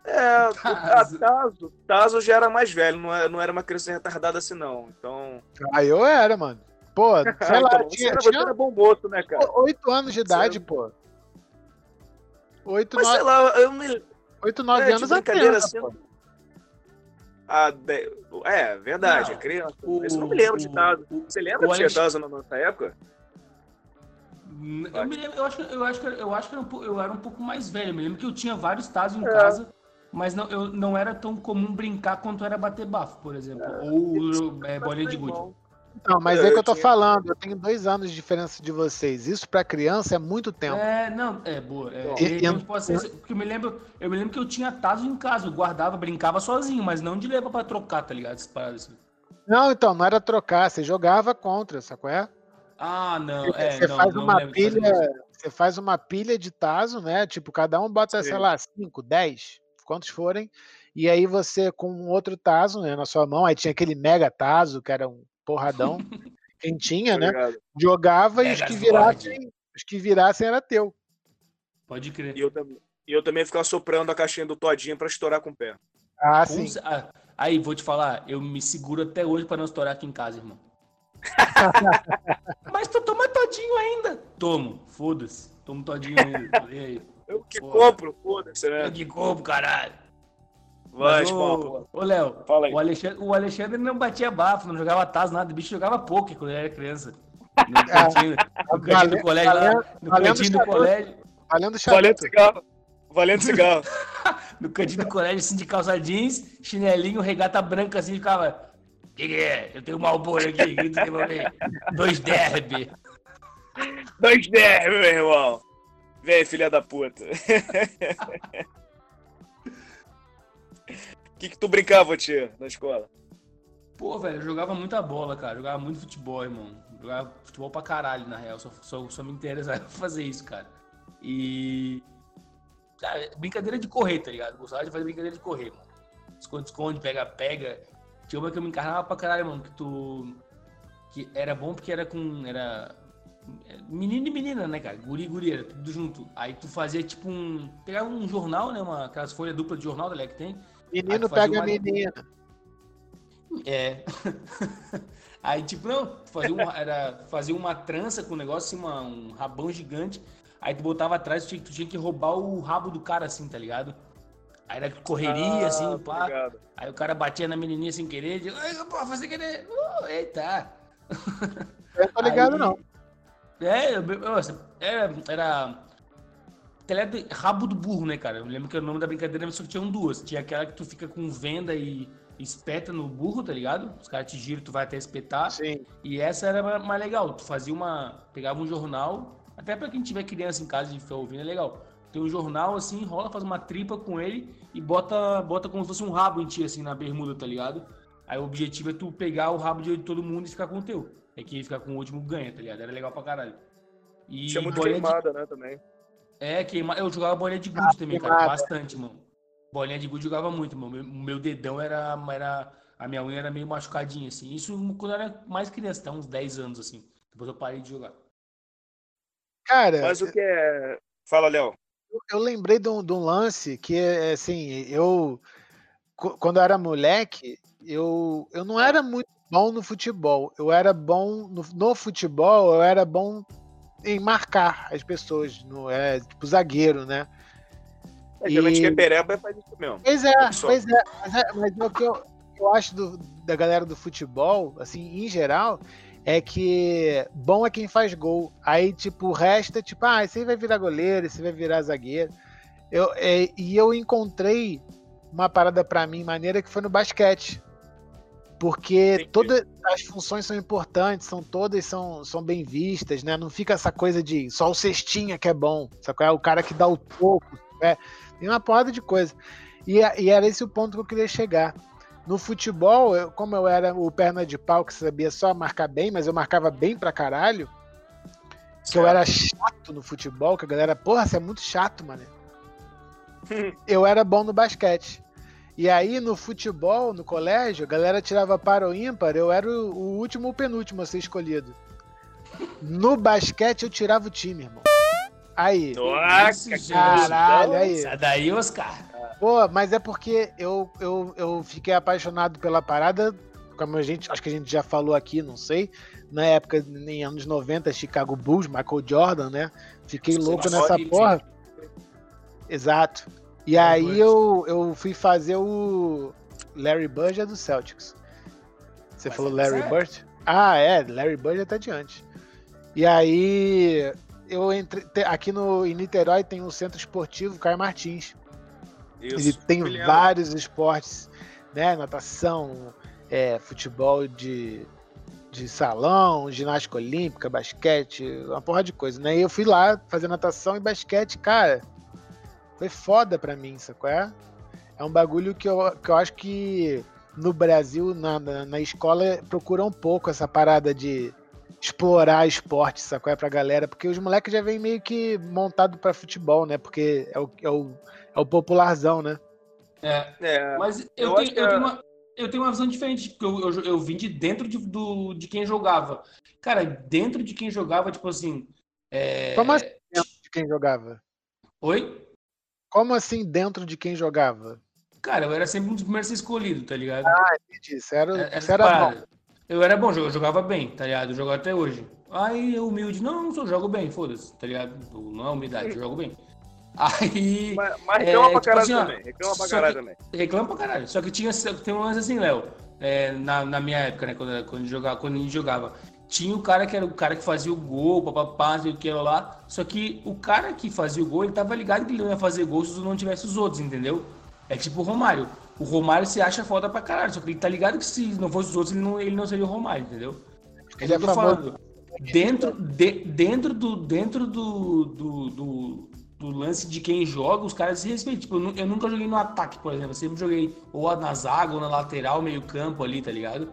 é, Tazo. o Tazo, Tazo já era mais velho, não era, não era uma criança retardada assim não, então... Aí eu era, mano. Pô, sei lá, então, você, tinha, era, você tinha era bom moço, né, cara? oito anos de idade, pô. Oito, Mas sei nove, lá, eu me... oito, nove é, de anos é brincadeira criança, assim... pô. Ah, de- é, verdade, Não, é criança. o- eu não me lembro de Tazo. Você lembra de Alex- Tazo na nossa época? Eu, me lembro, eu, acho, que- eu, acho, que- eu acho que era um, eu era um pouco mais velho. Eu me lembro que eu tinha vários tazos em É. casa, mas não, eu, não era tão comum brincar quanto era bater bafo, por exemplo. Ou é, bolinha de gude. Então, mas é, Eu que eu tô tinha- falando, eu tenho dois anos de diferença de vocês. Isso pra criança é muito tempo. É, não, é boa. É, e- e- pode ser porque eu me lembro, eu me lembro que eu tinha taso em casa, eu guardava, brincava sozinho, mas não de levar pra trocar, tá ligado? Essas paradas assim. Não, então, não era trocar, você jogava contra, sacou? É? Ah, não, é, você não, faz não uma pilha, você faz uma pilha de taso, né? Tipo, cada um bota, Sim. sei lá, 5, 10, quantos forem. E aí você com um outro taso, né, na sua mão, aí tinha aquele mega taso, que era um porradão, quem tinha, né? Jogava e os que virassem, os que virassem era teu. Pode crer. E eu, também, e eu também ficava soprando a caixinha do Todinho pra estourar com o pé. Ah, Com sim. ah, aí, vou te falar, eu me seguro até hoje pra não estourar aqui em casa, irmão. Mas tu toma todinho ainda. Tomo, foda-se. Tomo todinho ainda. E aí? Eu que Porra. compro, foda-se, Eu né? que como, caralho. Vai, Mas, ô, ô, Léo, o Alexandre, o Alexandre não batia bafo, não jogava tazo, nada. O bicho jogava poker quando ele era criança. No cantinho, no cantinho do colégio lá. No valendo cantinho do charuto. colégio. Valendo Valendo charuto. cigarro. Valendo cigarro. No cantinho do colégio, assim, de calça jeans, chinelinho, regata branca, assim, ficava. Que que é? Eu tenho um malboro aqui, que tu tem pra ver? Dois derby. Dois dez, meu irmão. Vem, filha da puta. O que, que tu brincava, tia, na escola? Pô, velho, eu jogava muita bola, cara. Jogava muito futebol, irmão. Jogava futebol pra caralho, na real. Só, só, só me interessava fazer isso, cara. E. Cara, brincadeira de correr, tá ligado? Gostava de fazer brincadeira de correr, mano. Esconde-esconde, pega-pega. Tinha uma que eu me encarnava pra caralho, mano. Que tu. Que era bom porque era com. Era. Menino e menina, né, cara? Guri e guri, era tudo junto. Aí tu fazia tipo um. Pegava um jornal, né? Uma, aquelas folhas duplas de jornal, tá ligado? Que tem. Menino pega uma- menina. É. Aí, tipo, não, fazia uma, era, fazia uma trança com um negócio, assim, uma, um rabão gigante. Aí tu botava atrás, tu tinha, tu tinha que roubar o rabo do cara, assim, tá ligado? Aí era correria, Ah, assim, pá. Aí o cara batia na menininha sem querer, de, pô, fazer querer. Uh, eita. Eu não tô ligado, Aí- não. É, eu- eu- era, era de- rabo do burro, né, cara? Eu lembro que o nome da brincadeira só que tinham duas. Tinha aquela que tu fica com venda e espeta no burro, tá ligado? Os caras te giram, tu vai até espetar. Sim. E essa era ma- mais legal. Tu fazia uma. Pegava um jornal, até pra quem tiver criança em casa e for ouvindo, é legal. Tem um jornal assim, enrola, faz uma tripa com ele e bota, bota como se fosse um rabo em ti, assim, na bermuda, tá ligado? Aí o objetivo é tu pegar o rabo de todo mundo e ficar com o teu. É quem ficar com o último ganha, tá ligado? Era legal pra caralho. E Tinha muito bolinha de- queimada, né, também. É, queima... eu jogava bolinha de gude Ah, também, cara. queimada. Bastante, mano. Bolinha de gude eu jogava muito, mano. Meu, meu dedão era, era. A minha unha era meio machucadinha, assim. Isso quando eu era mais criança, até uns 10 anos, assim. Depois eu parei de jogar. Cara, Mas o que é... Fala, Léo. eu lembrei de um, de um lance que, é, assim, eu. Quando eu era moleque, eu, eu não era muito bom no futebol. Eu era bom no, no futebol, eu era bom em marcar as pessoas. No, é, tipo, zagueiro, né? É, geralmente E- quem é pereba é faz isso mesmo. Pois é, pois é. Mas, é, mas é o que eu, eu acho do- da galera do futebol, assim, em geral, é que bom é quem faz gol. Aí, tipo, o resto é tipo, ah, esse aí vai virar goleiro, esse vai virar zagueiro. Eu, é, e eu encontrei uma parada pra mim maneira que foi no basquete. Porque Entendi. todas as funções são importantes, são todas são, são bem vistas, né? Não fica essa coisa de só o cestinha que é bom, sabe? É o cara que dá o toco, é, tem uma porrada de coisa. E, e era esse o ponto que eu queria chegar. No futebol, eu- como eu era o perna de pau que sabia só marcar bem, mas eu marcava bem pra caralho, que eu era chato no futebol, que a galera, porra, você é muito chato, mano. eu era bom no basquete. E aí, no futebol, no colégio, a galera tirava para o ímpar, eu era o, o último ou penúltimo a ser escolhido. No basquete, eu tirava o time, irmão. Aí, Nossa, caralho, aí. Sai daí, Oscar. Pô, mas é porque eu, eu, eu fiquei apaixonado pela parada, como a gente, acho que a gente já falou aqui, não sei, na época, em anos 90, Chicago Bulls, Michael Jordan, né? Fiquei Sim, louco nessa porra. Exato. E aí eu, eu fui fazer o Larry Bird é do Celtics. Você Mas falou é Larry. Bird? Ah, é, Larry Bird até adiante. E aí eu entrei aqui no em Niterói tem um centro esportivo Caio Martins. Ele Isso. tem Me lembro. vários esportes, né? Natação, é, futebol de de salão, ginástica olímpica, basquete, uma porra de coisa, né? E eu fui lá fazer natação e basquete, cara. Foi foda pra mim, sacou? É? É um bagulho que eu, que eu acho que no Brasil, na, na, na escola, procura um pouco essa parada de explorar esporte, sacou? É pra galera, porque os moleques já vêm meio que montado para futebol, né? Porque é o, é, o, é o popularzão, né? É, é mas eu, eu tenho, eu, tenho uma, eu tenho uma visão diferente, porque eu, eu, eu vim de dentro de, do, de quem jogava. Cara, dentro de quem jogava, tipo assim. É... Como assim de quem jogava? Oi? Como assim dentro de quem jogava? Cara, eu era sempre um dos primeiros a ser escolhido, tá ligado? Ah, entendi. Você era, é, você era bom. Eu era bom, eu jogava bem, tá ligado? Eu jogo até hoje. Aí humilde, não, não sou, jogo bem, foda-se, tá ligado? Não é humildade, eu jogo bem. Aí. Mas, mas reclama é, pra tipo caralho assim, também. Reclama pra caralho que, também. Reclama pra caralho. Só que tinha, tem um lance assim, Léo. É, na, na minha época, né? Quando, quando, jogava, quando a gente jogava. Tinha o cara que era o cara que fazia o gol, papapá, sei o que lá. Só que o cara que fazia o gol, ele tava ligado que ele não ia fazer gol se não tivesse os outros, entendeu? É tipo o Romário. O Romário se acha foda pra caralho. Só que ele tá ligado que se não fosse os outros, ele não, ele não seria o Romário, entendeu? Ele é falando. Dentro, de, dentro do. Dentro do, do, do do lance de quem joga, os caras se respeitam. Tipo, eu, eu, nunca joguei no ataque, por exemplo. Eu sempre joguei ou na zaga ou na lateral, meio campo ali, tá ligado?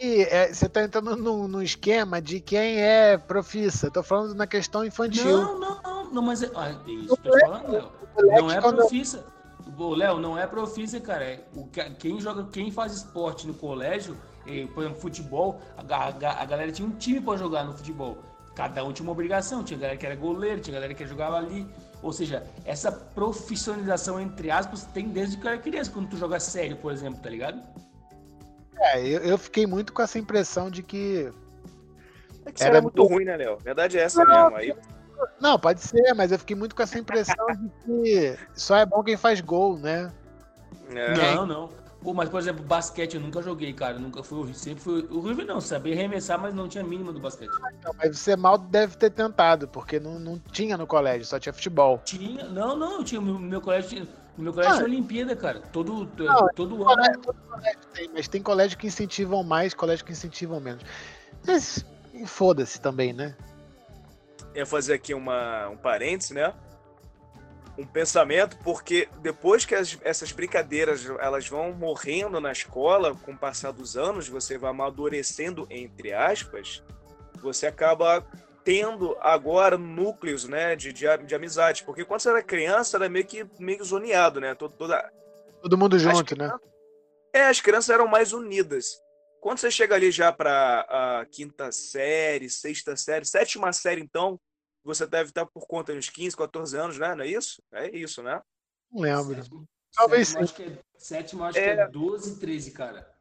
Aí, é, você tá entrando no, no, esquema de quem é profissa. Tô falando na questão infantil. Não, não, não, não mas é, ah, é isso que eu tô falando, Léo. Não é profissa. Léo, não é profissa, cara. É, o, quem joga, quem faz esporte no colégio, eh, por exemplo, futebol, a, a, a galera tinha um time para jogar no futebol cada um tinha uma obrigação. Tinha galera que era goleiro, tinha galera que jogava ali. Ou seja, essa profissionalização, entre aspas, tem desde que eu era criança, quando tu joga sério, por exemplo, tá ligado? É, eu, eu fiquei muito com essa impressão de que. É que era muito ruim, né, Léo? Verdade é essa não, mesmo. Aí... Não, pode ser, mas eu fiquei muito com essa impressão de que só é bom quem faz gol, né? É. Não, não. Pô, mas, por exemplo, basquete eu nunca joguei, cara. Nunca fui horrível. Sempre fui horrível, não. Sabia arremessar, mas não tinha mínima do basquete. Não, mas você mal deve ter tentado, porque não, não tinha no colégio, só tinha futebol. Tinha, não, não, tinha. No meu colégio tinha. No meu colégio ah, Olimpíada, cara. Todo, não, todo ano. Colégio, todo colégio tem, mas tem colégio que incentivam mais, colégio que incentivam menos. Mas foda-se também, né? Eu ia fazer aqui uma, um parêntese, né? um pensamento, porque depois que as, essas brincadeiras elas vão morrendo na escola, com o passar dos anos, você vai amadurecendo, entre aspas, você acaba tendo agora núcleos né, de, de, de amizade. Porque quando você era criança, era meio que, meio zoneado, né? Todo, toda... Todo mundo junto, né? É, as crianças eram mais unidas. Quando você chega ali já para a quinta série, sexta série, sétima série, então, você deve estar por conta dos 15, 14 anos, né? Não é isso? É isso, né? Não lembro. Sétimo, Talvez sétimo, sim. Acho é, sétimo, acho é... que é 12, 13, cara.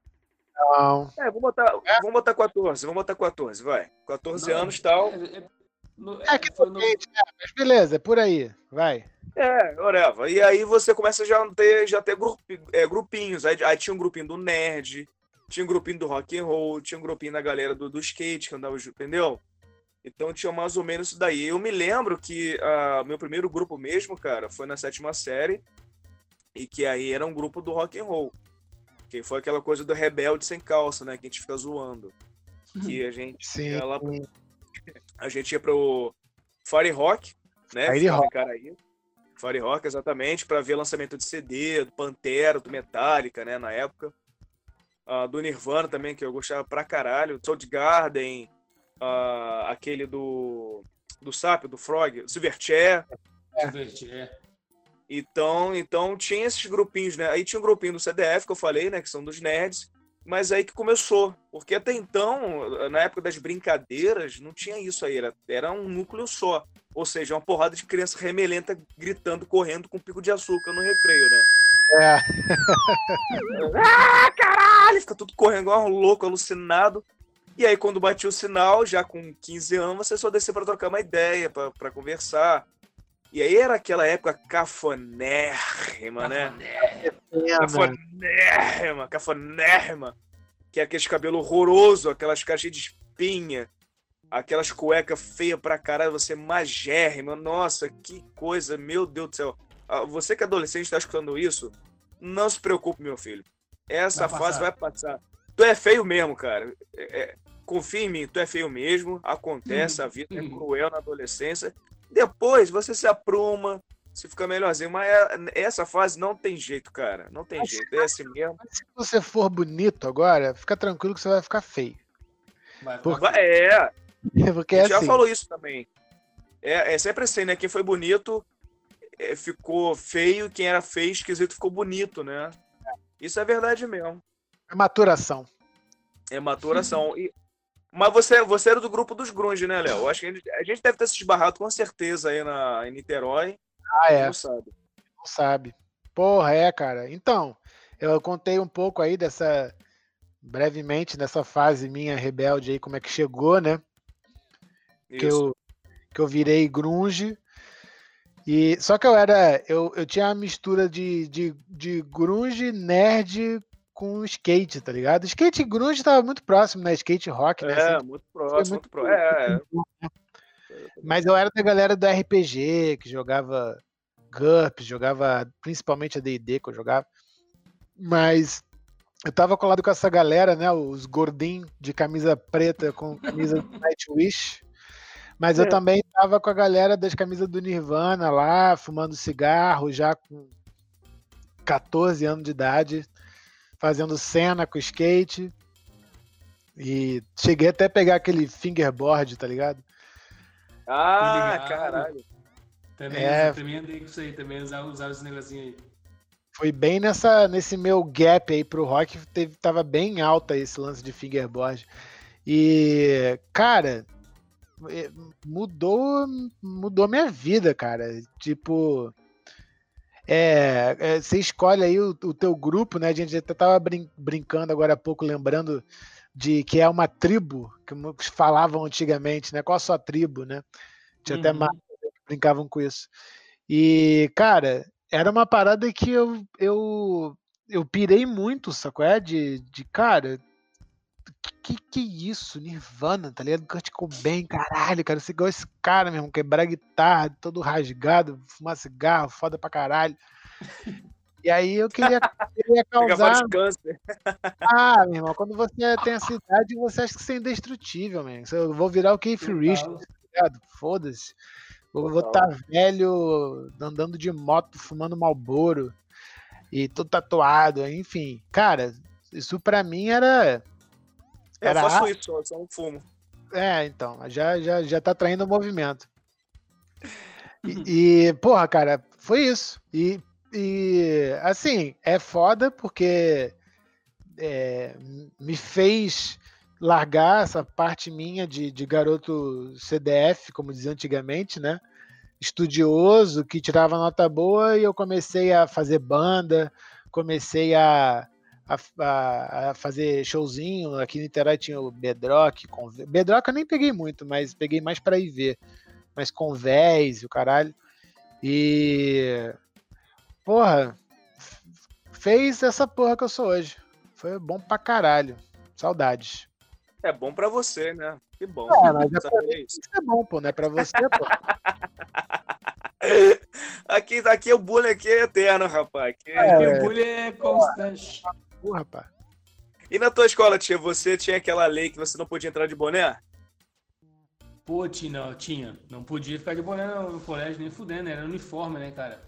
Não. É, vamos botar, é? vamos botar 14, vamos botar 14, vai. 14 não, anos e tal. É, é, é que foi no... né? mas beleza, é por aí, vai. É, oreva. E aí você começa já a ter, já ter grupi, é, grupinhos. Aí, aí, tinha um grupinho do nerd, tinha um grupinho do rock and roll, tinha um grupinho da galera do, do skate que andava, entendeu? Então tinha mais ou menos isso daí. Eu me lembro que uh, meu primeiro grupo mesmo, cara, foi na sétima série e que aí era um grupo do rock and roll. Que foi aquela coisa do rebelde sem calça, né? Que a gente fica zoando. Que a gente Sim. ia lá a gente ia pro Fire Rock, né? Fire Rock. Caraí. Fire Rock, exatamente, para ver lançamento de CD, do Pantera, do Metallica, né, na época. Uh, do Nirvana também, que eu gostava pra caralho. Soundgarden, uh, aquele do do Sapio, do Frog, Silverchair. Silverchair. Então, então tinha esses grupinhos, né? Aí tinha um grupinho do CDF que eu falei, né? Que são dos nerds. Mas aí que começou. Porque até então, na época das brincadeiras, não tinha isso aí. Era, era um núcleo só. Ou seja, uma porrada de criança remelenta gritando, correndo com pico de açúcar no recreio, né? É. ah, caralho! Fica tudo correndo igual um louco, alucinado. E aí, quando batia o sinal, já com 15 anos, você só descia para trocar uma ideia, para conversar. E aí era aquela época cafonérrima, né? Cafonérrima, cafonérrima. Que é aquele cabelo horroroso, aquelas caixas de espinha, aquelas cuecas feias pra caralho, você magérrima. Nossa, que coisa, meu Deus do céu. Ah, você que é adolescente está escutando isso, não se preocupe, meu filho. Essa vai fase vai passar tu é feio mesmo, cara. É, é, confia em mim, tu é feio mesmo. Acontece, a vida é cruel na adolescência. Depois você se apruma, se fica melhorzinho. Mas é, essa fase não tem jeito, cara. Não tem mas, jeito. É assim mesmo. Se você for bonito agora, fica tranquilo que você vai ficar feio. Porque... É. Porque é já assim. falou isso também. É, é sempre assim, né? Quem foi bonito é, ficou feio, quem era feio, esquisito, ficou bonito, né? Isso é verdade mesmo. É maturação. É maturação. E, mas você, você era do grupo dos grunge, né, Léo? Acho que a gente, a gente, deve ter se esbarrado com certeza aí na, em Niterói. Ah, é. Não sabe. Não sabe. Porra, é, cara. Então, eu contei um pouco aí dessa. Brevemente, dessa fase minha rebelde aí, como é que chegou, né? Isso. Que eu, que eu virei grunge. E, só que eu era. Eu, eu tinha uma mistura de, de, de grunge, nerd com skate, tá ligado? Skate grunge tava muito próximo, né? Skate rock, né? É, assim, muito próximo, muito próximo. É, é. Mas eu era da galera do RPG, que jogava GURPS, jogava principalmente a D&D que eu jogava. Mas eu tava colado com essa galera, né? Os gordinhos de camisa preta com camisa do Nightwish. Mas é. eu também tava com a galera das camisas do Nirvana lá, fumando cigarro, já com 14 anos de idade fazendo cena com skate. E cheguei até a pegar aquele fingerboard, tá ligado? Ah, caralho. Também, é, também andei com isso aí, também usava, usava esse negocinho aí. Foi bem nessa, nesse meu gap aí pro rock, teve, tava bem alta esse lance de fingerboard. E, cara, é, mudou, mudou minha vida, cara. Tipo, é, é, você escolhe aí o, o, teu grupo, né? A gente até tava brin brincando agora há pouco, lembrando de que é uma tribo, que falavam antigamente, né? Qual a sua tribo, né? Tinha uhum. até mais que brincavam com isso. E, cara, era uma parada que eu, eu, eu pirei muito, sacou? É? De, de cara, que que isso? Nirvana, tá ligado? Kurt Cobain, caralho, cara. Você igual esse cara mesmo, quebrar guitarra, todo rasgado, fumar cigarro, foda pra caralho. E aí eu queria, queria causar. Ah, meu irmão, quando você tem essa idade, você acha que você é indestrutível, man. Eu vou virar o Keith Richards, tá ligado? Foda-se. Vou estar tá velho, andando de moto, fumando malboro e todo tatuado, enfim. Cara, isso pra mim era era eu faço isso, só, só um fumo. É, então, já, já, já tá traindo o movimento. E, e, porra, cara, foi isso. E, e assim, é foda porque é, me fez largar essa parte minha de, de garoto CDF, como dizia antigamente, né? Estudioso, que tirava nota boa, e eu comecei a fazer banda, comecei a, a, a, a, fazer showzinho. Aqui no Niterói tinha o Bedrock. Bedrock eu nem peguei muito, mas peguei mais para ir ver. Mas Convés e o caralho. E. Porra, fez essa porra que eu sou hoje. Foi bom pra caralho. Saudades. É bom pra você, né? Que bom. É, mas é, isso é bom, pô. Não é pra você, pô. aqui, aqui o bullying aqui é eterno, rapaz. Aqui, é, aqui o bullying é constante. Porra, rapaz. E na tua escola, tia, você tinha aquela lei que você não podia entrar de boné? Pô, tinha, não, tinha. Não podia ficar de boné no, colégio nem fudendo, era uniforme, né, cara?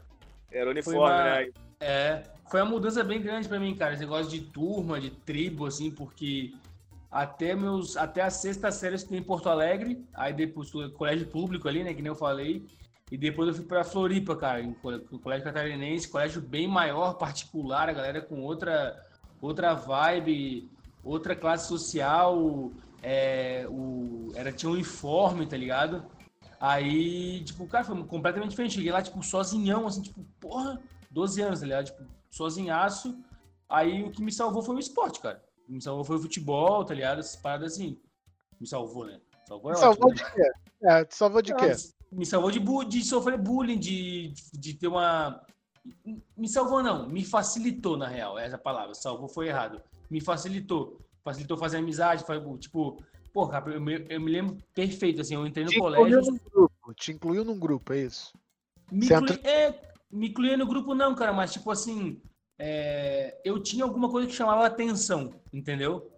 Era uniforme, uma, né? É, foi uma mudança bem grande para mim, cara. Esse negócio de turma, de tribo, assim, porque até meus até a sexta série eu estudei em Porto Alegre, aí depois colégio público ali, né, que nem eu falei. E depois eu fui para Floripa, cara, em colégio catarinense, colégio bem maior, particular, a galera com outra outra vibe, outra classe social, é, o, era, tinha um uniforme, tá ligado? Aí, tipo, cara, foi completamente diferente. Cheguei lá, tipo, sozinhão, assim, tipo, porra, 12 anos, tá ligado? Tipo, sozinhaço. Aí o que me salvou foi o esporte, cara. O que me salvou foi o futebol, tá ligado? Essas paradas assim. Me salvou, né? Salvou, é salvou ótimo, de né? quê? É, te salvou de quê? Me salvou de, de sofrer bullying, de, de ter uma me salvou não, me facilitou na real, essa palavra, salvou foi errado. Me facilitou, facilitou fazer amizade, tipo, porra, eu me, eu me lembro perfeito, assim, eu entrei no te colégio... Incluiu num grupo, te incluiu num grupo, é isso? Me, inclui, é, me incluía no grupo não, cara, mas tipo assim, é, eu tinha alguma coisa que chamava atenção, entendeu?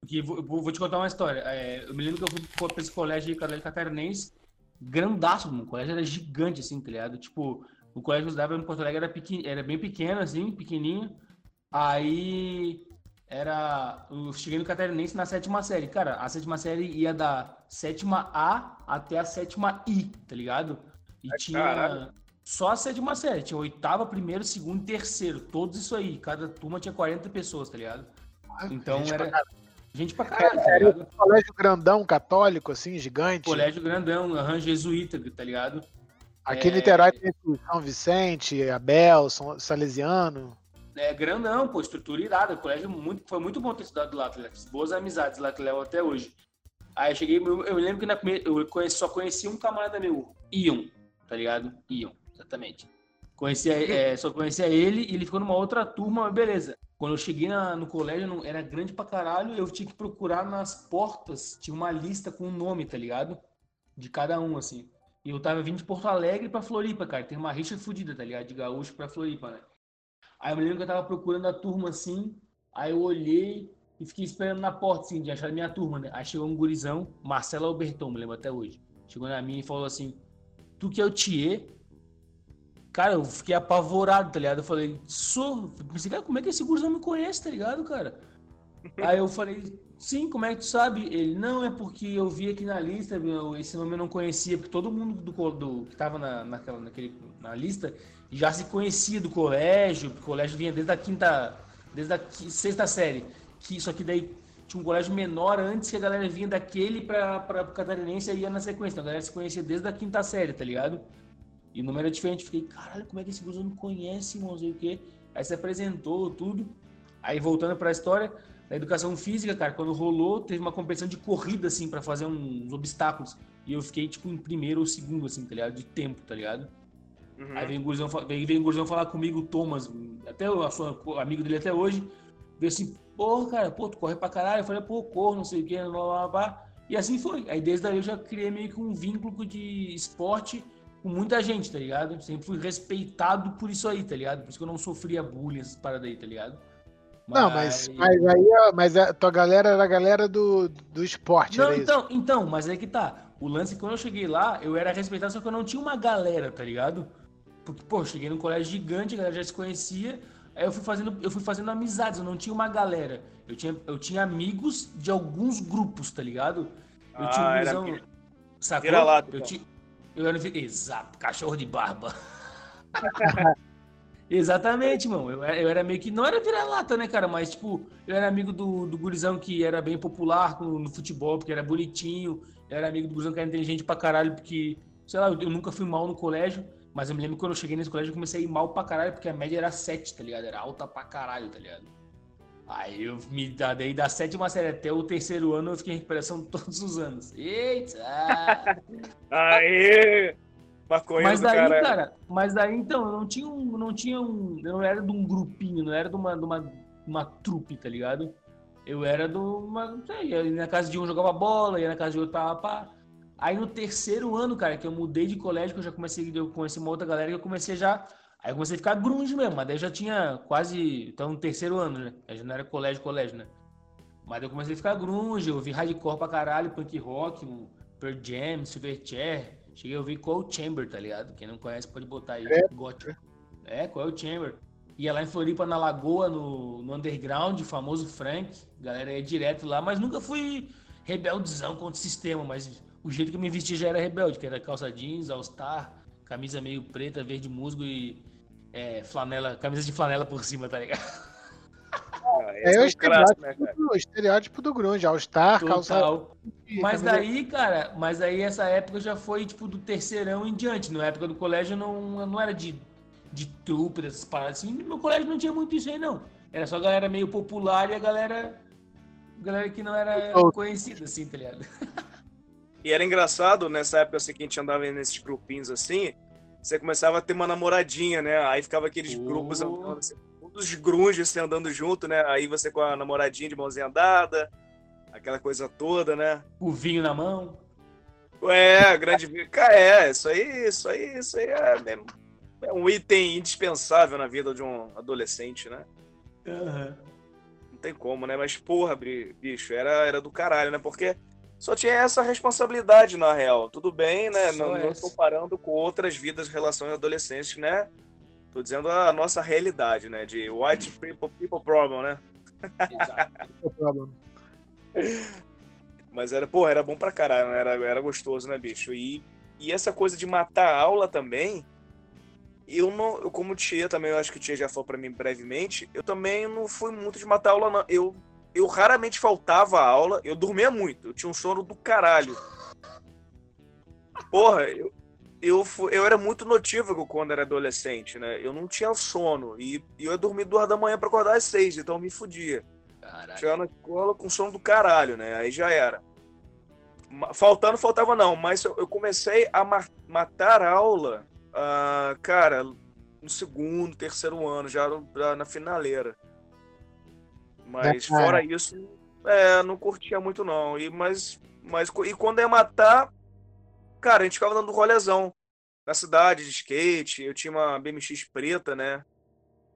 Porque vou, vou te contar uma história. É, eu me lembro que eu fui pra esse colégio de colégio catarinense, grandaço, mano. O colégio era gigante, assim, tá ligado? Tipo, o colégio que eu estudava em Porto Alegre era, pequen... era bem pequeno, assim, pequenininho. Aí era. Eu cheguei no Catarinense na sétima série. Cara, a sétima série ia da sétima A até a sétima I, tá ligado? E Ai, tinha. Caralho. Só a sétima série. Tinha oitava, primeiro, segundo e terceiro. Todos isso aí. Cada turma tinha 40 pessoas, tá ligado? Então gente era. Pra gente pra caralho, tá ligado? Colégio grandão, católico, assim, gigante. Colégio grandão, arranjo jesuíta, tá ligado? Aqui em é... Niterói tem São Vicente, Abel, São Salesiano. É grandão, pô, estrutura irada. colégio muito, foi muito bom ter estudado lá, tá Fiz boas amizades lá que levo até hoje. Aí eu cheguei, eu, eu lembro que na eu conheci, só conheci um camarada meu, Ion, tá ligado? Ion, exatamente. Conhecia, é, só conhecia ele e ele ficou numa outra turma, mas beleza. Quando eu cheguei na, no colégio, não, era grande pra caralho, eu tinha que procurar nas portas, tinha uma lista com o nome, tá ligado? De cada um, assim. E eu tava vindo de Porto Alegre pra Floripa, cara. Tem uma rixa fodida, tá ligado? De gaúcho pra Floripa, né? Aí eu me lembro que eu tava procurando a turma assim, aí eu olhei e fiquei esperando na porta, assim, de achar a minha turma, né? Aí chegou um gurizão, Marcelo Alberton, me lembro até hoje. Chegou na minha e falou assim: Tu que é o Thier? Cara, eu fiquei apavorado, tá ligado? Eu falei, sou. Pensei, cara, como é que esse gurizão me conhece, tá ligado, cara? Aí eu falei, sim, como é que tu sabe? Ele, não, é porque eu vi aqui na lista, meu, esse nome eu não conhecia, porque todo mundo do, do que tava na, naquela, naquele, na lista já se conhecia do colégio, o colégio vinha desde a quinta, desde a sexta série, que só que daí tinha um colégio menor antes que a galera vinha daquele para para catarinense e ia na sequência, então a galera se conhecia desde a quinta série, tá ligado? E o número era diferente, fiquei, caralho, como é que esse grupo não conhece, não sei o quê. Aí se apresentou tudo. Aí voltando para a história, da educação física, cara, quando rolou, teve uma competição de corrida assim para fazer uns obstáculos. E eu fiquei tipo em primeiro ou segundo assim, tá ligado? De tempo, tá ligado? Uhum. Aí vem o Gurzão, vem, vem o falar comigo, o Thomas, até sou amigo dele até hoje, veio assim, pô, cara, pô, tu corre pra caralho. Eu falei, pô, corro, não sei o que, blá, blá, blá. E assim foi. Aí desde aí eu já criei meio que um vínculo de esporte com muita gente, tá ligado? Sempre fui respeitado por isso aí, tá ligado? Por isso que eu não sofria bullying, essas paradas aí, tá ligado? Mas... Não, mas, mas aí mas a tua galera era a galera do, do esporte, Não, então, isso? então, mas aí que tá. O lance, quando eu cheguei lá, eu era respeitado, só que eu não tinha uma galera, tá ligado? Porque, pô, cheguei num colégio gigante, a galera já se conhecia. Aí eu fui fazendo, eu fui fazendo amizades, eu não tinha uma galera. Eu tinha, eu tinha amigos de alguns grupos, tá ligado? Eu ah, tinha um visão. Era... Sacou? eu, então. tinha, eu era. Exato, cachorro de barba. Exatamente, mano. Eu, eu, era meio que. Não era vira-lata, né, cara? Mas, tipo, eu era amigo do, do gurizão que era bem popular no, no, futebol, porque era bonitinho. Eu era amigo do gurizão que era inteligente pra caralho, porque, sei lá, eu, eu nunca fui mal no colégio. Mas eu me lembro que quando eu cheguei nesse colégio, eu comecei a ir mal pra caralho, porque a média era 7, tá ligado? Era alta pra caralho, tá ligado? Aí eu me daí da sétima série até o terceiro ano eu fiquei em recuperação todos os anos. Eita! Aê! Maconha mas daí, cara... cara, mas daí então, eu não tinha um. Não tinha um. Eu não era de um grupinho, não era de uma, de uma, uma trupe, tá ligado? Eu era de uma. Não sei, ia na casa de um jogava bola, ia na casa de outro tava pá. Aí no terceiro ano, cara, que eu mudei de colégio, que eu já comecei, eu conheci uma outra galera que eu comecei já. Aí eu comecei a ficar grunge mesmo, mas daí eu já tinha quase. Então no terceiro ano, né? Aí já não era colégio, colégio, né? Mas eu comecei a ficar grunge, eu ouvi hardcore pra caralho, punk rock, Pearl Jam, Silverchair. Cheguei a ouvir Cold Chamber, tá ligado? Quem não conhece pode botar aí, é. gótico. É, Cold Chamber. Ia lá em Floripa, na Lagoa, no, no Underground, famoso Frank. Galera ia direto lá, mas nunca fui rebeldezão contra o sistema, mas o jeito que eu me vestia já era rebelde, que era calça jeans, all-star, camisa meio preta, verde musgo e é, flanela, camisa de flanela por cima, tá ligado? É, é o estereótipo, né, do, estereótipo do grunge, all-star, calça... Mas daí, cara, mas aí essa época já foi, tipo, do terceirão em diante. Na época do colégio não, não era de, de trupe, dessas paradas assim. No meu colégio não tinha muito isso aí, não. Era só a galera meio popular e a galera... Galera que não era conhecida, assim, tá ligado? E era engraçado, nessa época assim, que a gente andava nesses grupinhos assim, você começava a ter uma namoradinha, né? Aí ficava aqueles oh. grupos andando, assim, os grunges assim, andando junto, né? Aí você com a namoradinha de mãozinha dada, aquela coisa toda, né? O vinho na mão. É, grande vinho. É, isso aí, isso aí, isso aí é, é, um item indispensável na vida de um adolescente, né? Uhum. tem como, né? Mas, porra, bicho, era, era do caralho, né? Porque só tinha essa responsabilidade, na real. Tudo bem, né? Só não, não comparando com outras vidas, relações adolescentes, né? Tô dizendo a nossa realidade, né? De white people, people problem, né? Exato. Mas era, pô, era bom pra caralho, né? era, era gostoso, né, bicho? E, e essa coisa de matar a aula também, eu não, eu, como o Tia também, eu acho que o Tia já falou para mim brevemente, eu também não fui muito de matar aula, não. Eu, eu raramente faltava a aula, eu dormia muito, eu tinha um sono do caralho. Porra, eu, eu, eu era muito notívago quando era adolescente, né? Eu não tinha sono e, e eu ia dormir duas da manhã para acordar às seis, então eu me fudia. Chegava na escola com sono do caralho, né? Aí já era. Faltando, faltava não, mas eu comecei a matar aula uh, cara, no segundo, terceiro ano, já na finaleira. Mas é, fora isso, é, não curtia muito não. E, mas, mas, e quando ia matar, cara, a gente ficava dando rolezão na cidade de skate. Eu tinha uma BMX preta, né?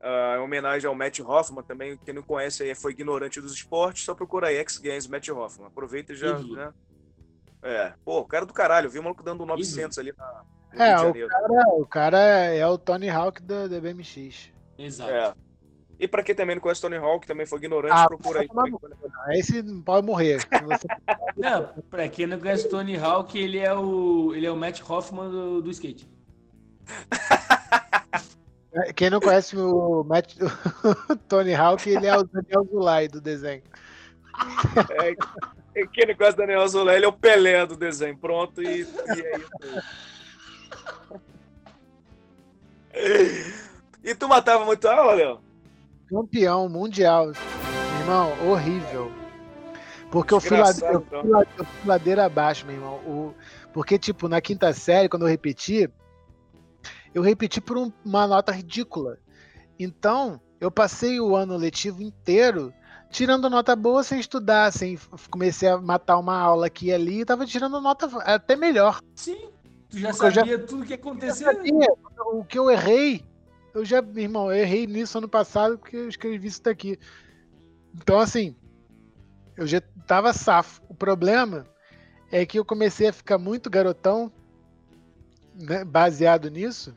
Uh, em homenagem ao Matt Hoffman também. Quem não conhece aí foi ignorante dos esportes, só procura aí X Games Matt Hoffman. Aproveita e já. Né? É, pô, o cara do caralho. Eu vi o maluco dando 900 ali na, é, o cara, o cara é o Tony Hawk da, da BMX. Exato. É. E pra quem também não conhece Tony Hawk, também foi ignorante, ah, procura aí. Esse pode morrer. não, pra quem não conhece Tony Hawk, ele é o, ele é o Matt Hoffman do, do skate. Quem não conhece o, Matt, o Tony Hawk, ele é o Daniel Zulay do desenho. É, quem não conhece o Daniel Zulay, ele é o Pelé do desenho. Pronto, e, e é isso. E tu matava muito aula, Léo? Campeão mundial. Irmão, horrível. Porque eu fui, ladeira, eu, fui ladeira, eu fui ladeira abaixo, meu irmão. O, porque, tipo, na quinta série, quando eu repeti, eu repeti por um, uma nota ridícula. Então, eu passei o ano letivo inteiro tirando nota boa sem estudar, sem comecei a matar uma aula aqui e ali, e tava tirando nota até melhor. Sim. Tu já Porque sabia já, tudo que aconteceu? o que eu errei, eu já, irmão, eu errei nisso ano passado porque eu escrevi isso daqui. Então, assim, eu já tava safo. O problema é que eu comecei a ficar muito garotão, né, baseado nisso.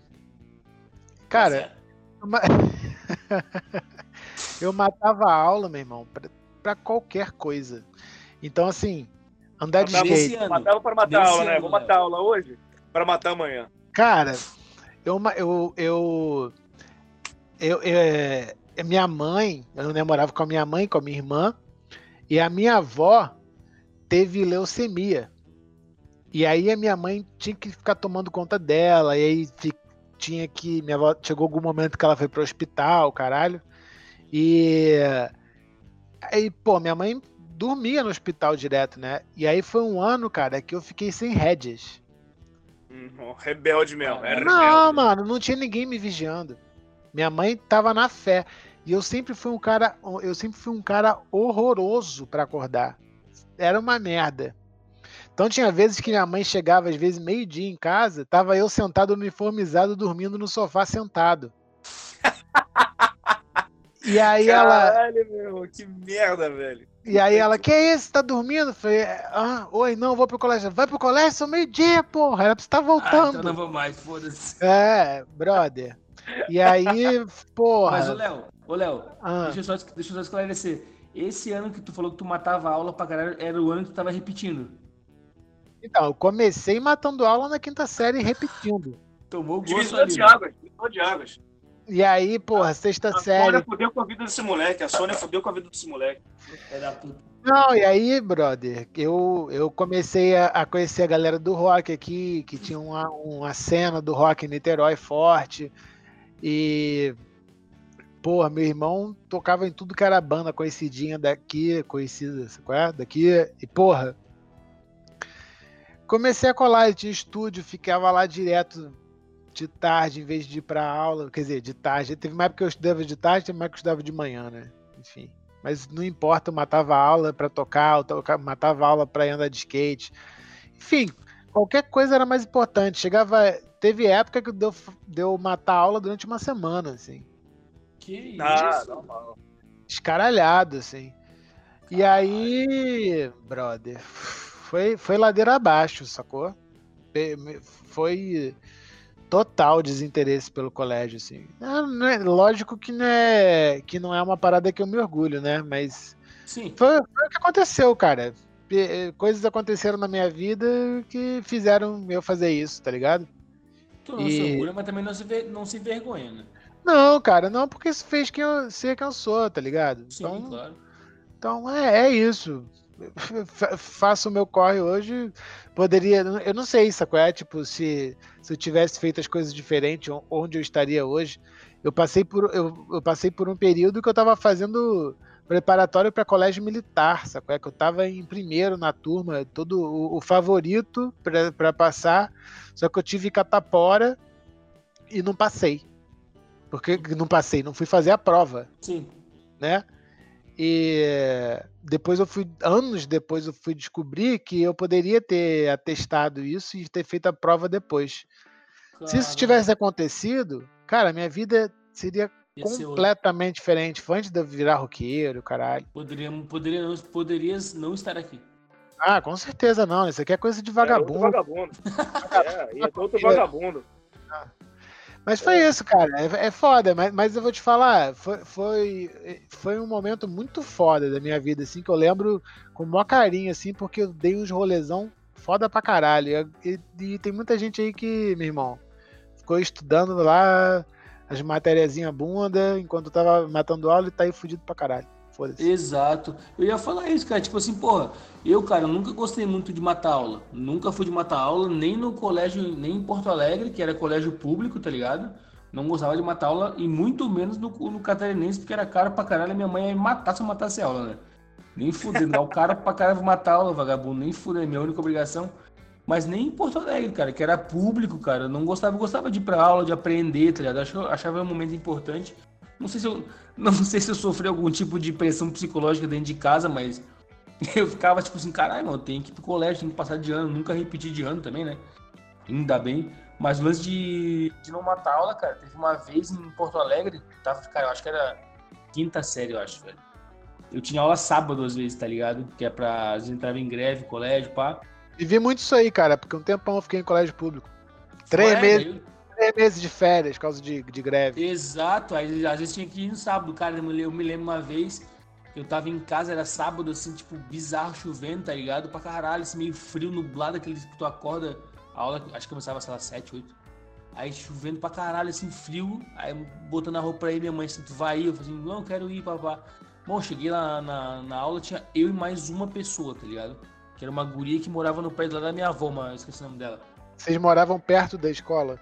Cara, eu matava a aula, meu irmão, pra, pra qualquer coisa. Então, assim, andar de skate. Matava para matar a aula, né? Vou matar aula hoje para matar amanhã? Cara, eu, eu, eu, eu, eu, minha mãe, eu namorava com a minha mãe, com a minha irmã, e a minha avó teve leucemia. E aí a minha mãe tinha que ficar tomando conta dela, e aí tinha que. Minha avó chegou algum momento que ela foi pro hospital, caralho. E aí, pô, minha mãe dormia no hospital direto, né? E aí foi um ano, cara, que eu fiquei sem rédeas. Hum, rebelde mesmo. Era não, rebelde. mano, não tinha ninguém me vigiando. Minha mãe tava na fé. E eu sempre fui um cara, eu sempre fui um cara horroroso para acordar. Era uma merda. Então tinha vezes que minha mãe chegava às vezes meio-dia em casa, tava eu sentado uniformizado dormindo no sofá sentado. e aí Caralho, ela meu, que merda, velho. E aí ela, que é isso? Tá dormindo? Eu falei, ah, oi, não, vou pro colégio. Vai pro colégio? São meio-dia, porra. Era pra você estar tá voltando. Ah, então não vou mais, foda-se. É, brother. E aí, porra. Mas, ô Léo, ô Léo, ah. deixa, eu só, deixa eu só esclarecer. Esse ano que tu falou que tu matava aula pra caralho, era o ano que tu tava repetindo. Então, eu comecei matando aula na quinta série e repetindo. Tomou gosto ali. de águas, de águas. E aí, porra, sexta a série. A Sônia fudeu com a vida desse moleque. A Sônia fudeu com a vida desse moleque. Não, e aí, brother, eu, eu comecei a, a, conhecer a galera do rock aqui, que tinha uma, uma cena do rock em Niterói forte. E, porra, meu irmão tocava em tudo que era banda conhecidinha daqui, conhecida, qual é? Daqui. E, porra, comecei a colar, ele tinha estúdio, ficava lá direto de tarde em vez de ir pra aula. Quer dizer, de tarde. Teve uma época que eu estudava de tarde, teve época que eu estudava de manhã, né? Enfim. Mas não importa, eu matava aula para tocar, eu matava aula para andar de skate. Enfim, qualquer coisa era mais importante. Chegava. Teve época que deu, deu matar aula durante uma semana, assim. Que ah, isso? Normal. escaralhado, assim. E aí, brother, foi, foi ladeira abaixo, sacou? Foi total desinteresse pelo colégio, assim. Não, é, lógico que não, é, que não é uma parada que eu me orgulho, né? Mas Sim. Foi, foi o que aconteceu, cara. Coisas aconteceram na minha vida que fizeram eu fazer isso, tá ligado? Tu não e... se orgulha, mas também não se, não se envergonha, né? Não, cara, não, porque isso fez quem eu, ser quem eu sou, tá ligado? Sim, então, claro. Então é, é isso. Faço o meu corre hoje. Poderia. Eu não sei, sacou? É tipo, se, se eu tivesse feito as coisas diferentes, onde eu estaria hoje. Eu passei por, eu, eu passei por um período que eu tava fazendo preparatório para colégio militar, sacou? É que eu tava em primeiro na turma, todo o, o favorito para passar, só que eu tive catapora e não passei. Porque não passei, não fui fazer a prova. Sim. Né? E depois eu fui, anos depois eu fui descobrir que eu poderia ter atestado isso e ter feito a prova depois. Claro. Se isso tivesse acontecido, cara, minha vida seria completamente diferente. Foi antes de eu virar roqueiro, caralho. Poderia, poderia, não, poderias não estar aqui. Ah, com certeza não. Isso aqui é coisa de vagabundo. É, vagabundo. é, e é outro vagabundo. Mas foi é. isso, cara. É, é foda, mas, mas eu vou te falar, foi, foi, foi um momento muito foda da minha vida, assim, que eu lembro com o maior carinho, assim, porque eu dei uns rolezão foda pra caralho. E, e tem muita gente aí que, meu irmão, ficou estudando lá, as matériazinhas bunda, enquanto tava matando aula e tá aí fudido pra caralho. Exato. Eu ia falar isso, cara. Tipo assim, porra, eu, cara, nunca gostei muito de matar aula. Nunca fui de matar aula, nem no colégio, nem em Porto Alegre, que era colégio público, tá ligado? Não gostava de matar aula, e muito menos no, no catarinense, porque era caro pra caralho. Minha mãe ia matar se eu matasse aula, né? Nem fuder, não. O cara pra caralho matar aula, vagabundo. Nem fuder, é minha única obrigação mas nem em Porto Alegre, cara, que era público, cara. Eu não gostava, eu gostava de ir pra aula, de aprender, tá ligado? Eu achava um momento importante. Não sei se eu, não sei se eu sofri algum tipo de pressão psicológica dentro de casa, mas eu ficava tipo assim, caralho, mano, tem que ir pro colégio, tem que passar de ano, nunca repetir de ano também, né? Ainda bem. Mas o lance de, de não matar aula, cara, teve uma vez em Porto Alegre, tava, cara, eu acho que era quinta série, eu acho, velho. Eu tinha aula sábado às vezes, tá ligado? Que é pra. Às vezes entrava em greve, colégio, pá. Vivi muito isso aí, cara, porque um tempão eu fiquei em colégio público. Três, meses, três meses de férias por causa de, de greve. Exato, aí às vezes tinha que ir no sábado, cara. Eu me lembro uma vez, eu tava em casa, era sábado, assim, tipo, bizarro, chovendo, tá ligado? Pra caralho, assim, meio frio, nublado, aquele que tu acorda, a aula, acho que começava, sei lá, 7, 8. Aí chovendo pra caralho, assim, frio, aí botando a roupa aí, minha mãe assim, tu vai ir? Eu falei assim, não, eu quero ir, papá. Bom, cheguei lá na, na aula, tinha eu e mais uma pessoa, tá ligado? Que era uma guria que morava no prédio lá da minha avó, mas esqueci o nome dela. Vocês moravam perto da escola?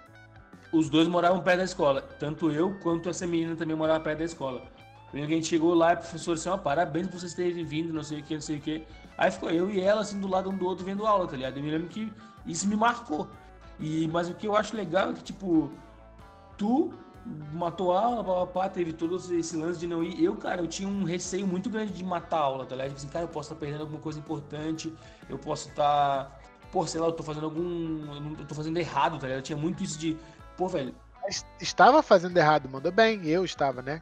Os dois moravam perto da escola. Tanto eu quanto essa menina também morava perto da escola. Quando a gente chegou lá, o professor disse, ó, parabéns por vocês terem vindo, não sei o que, não sei o que. Aí ficou eu e ela, assim, do lado um do outro, vendo aula, tá ligado? Eu me lembro que isso me marcou. E, mas o que eu acho legal é que, tipo, tu matou a aula, papapá, teve todo esse lance de não ir. Eu, cara, eu tinha um receio muito grande de matar a aula, tá ligado? Tipo assim, cara, eu posso estar perdendo alguma coisa importante, eu posso estar. Pô, sei lá, eu tô fazendo algum. Eu tô fazendo errado, tá ligado? Eu tinha muito isso de. Pô, velho. Mas estava fazendo errado, mandou bem, eu estava, né?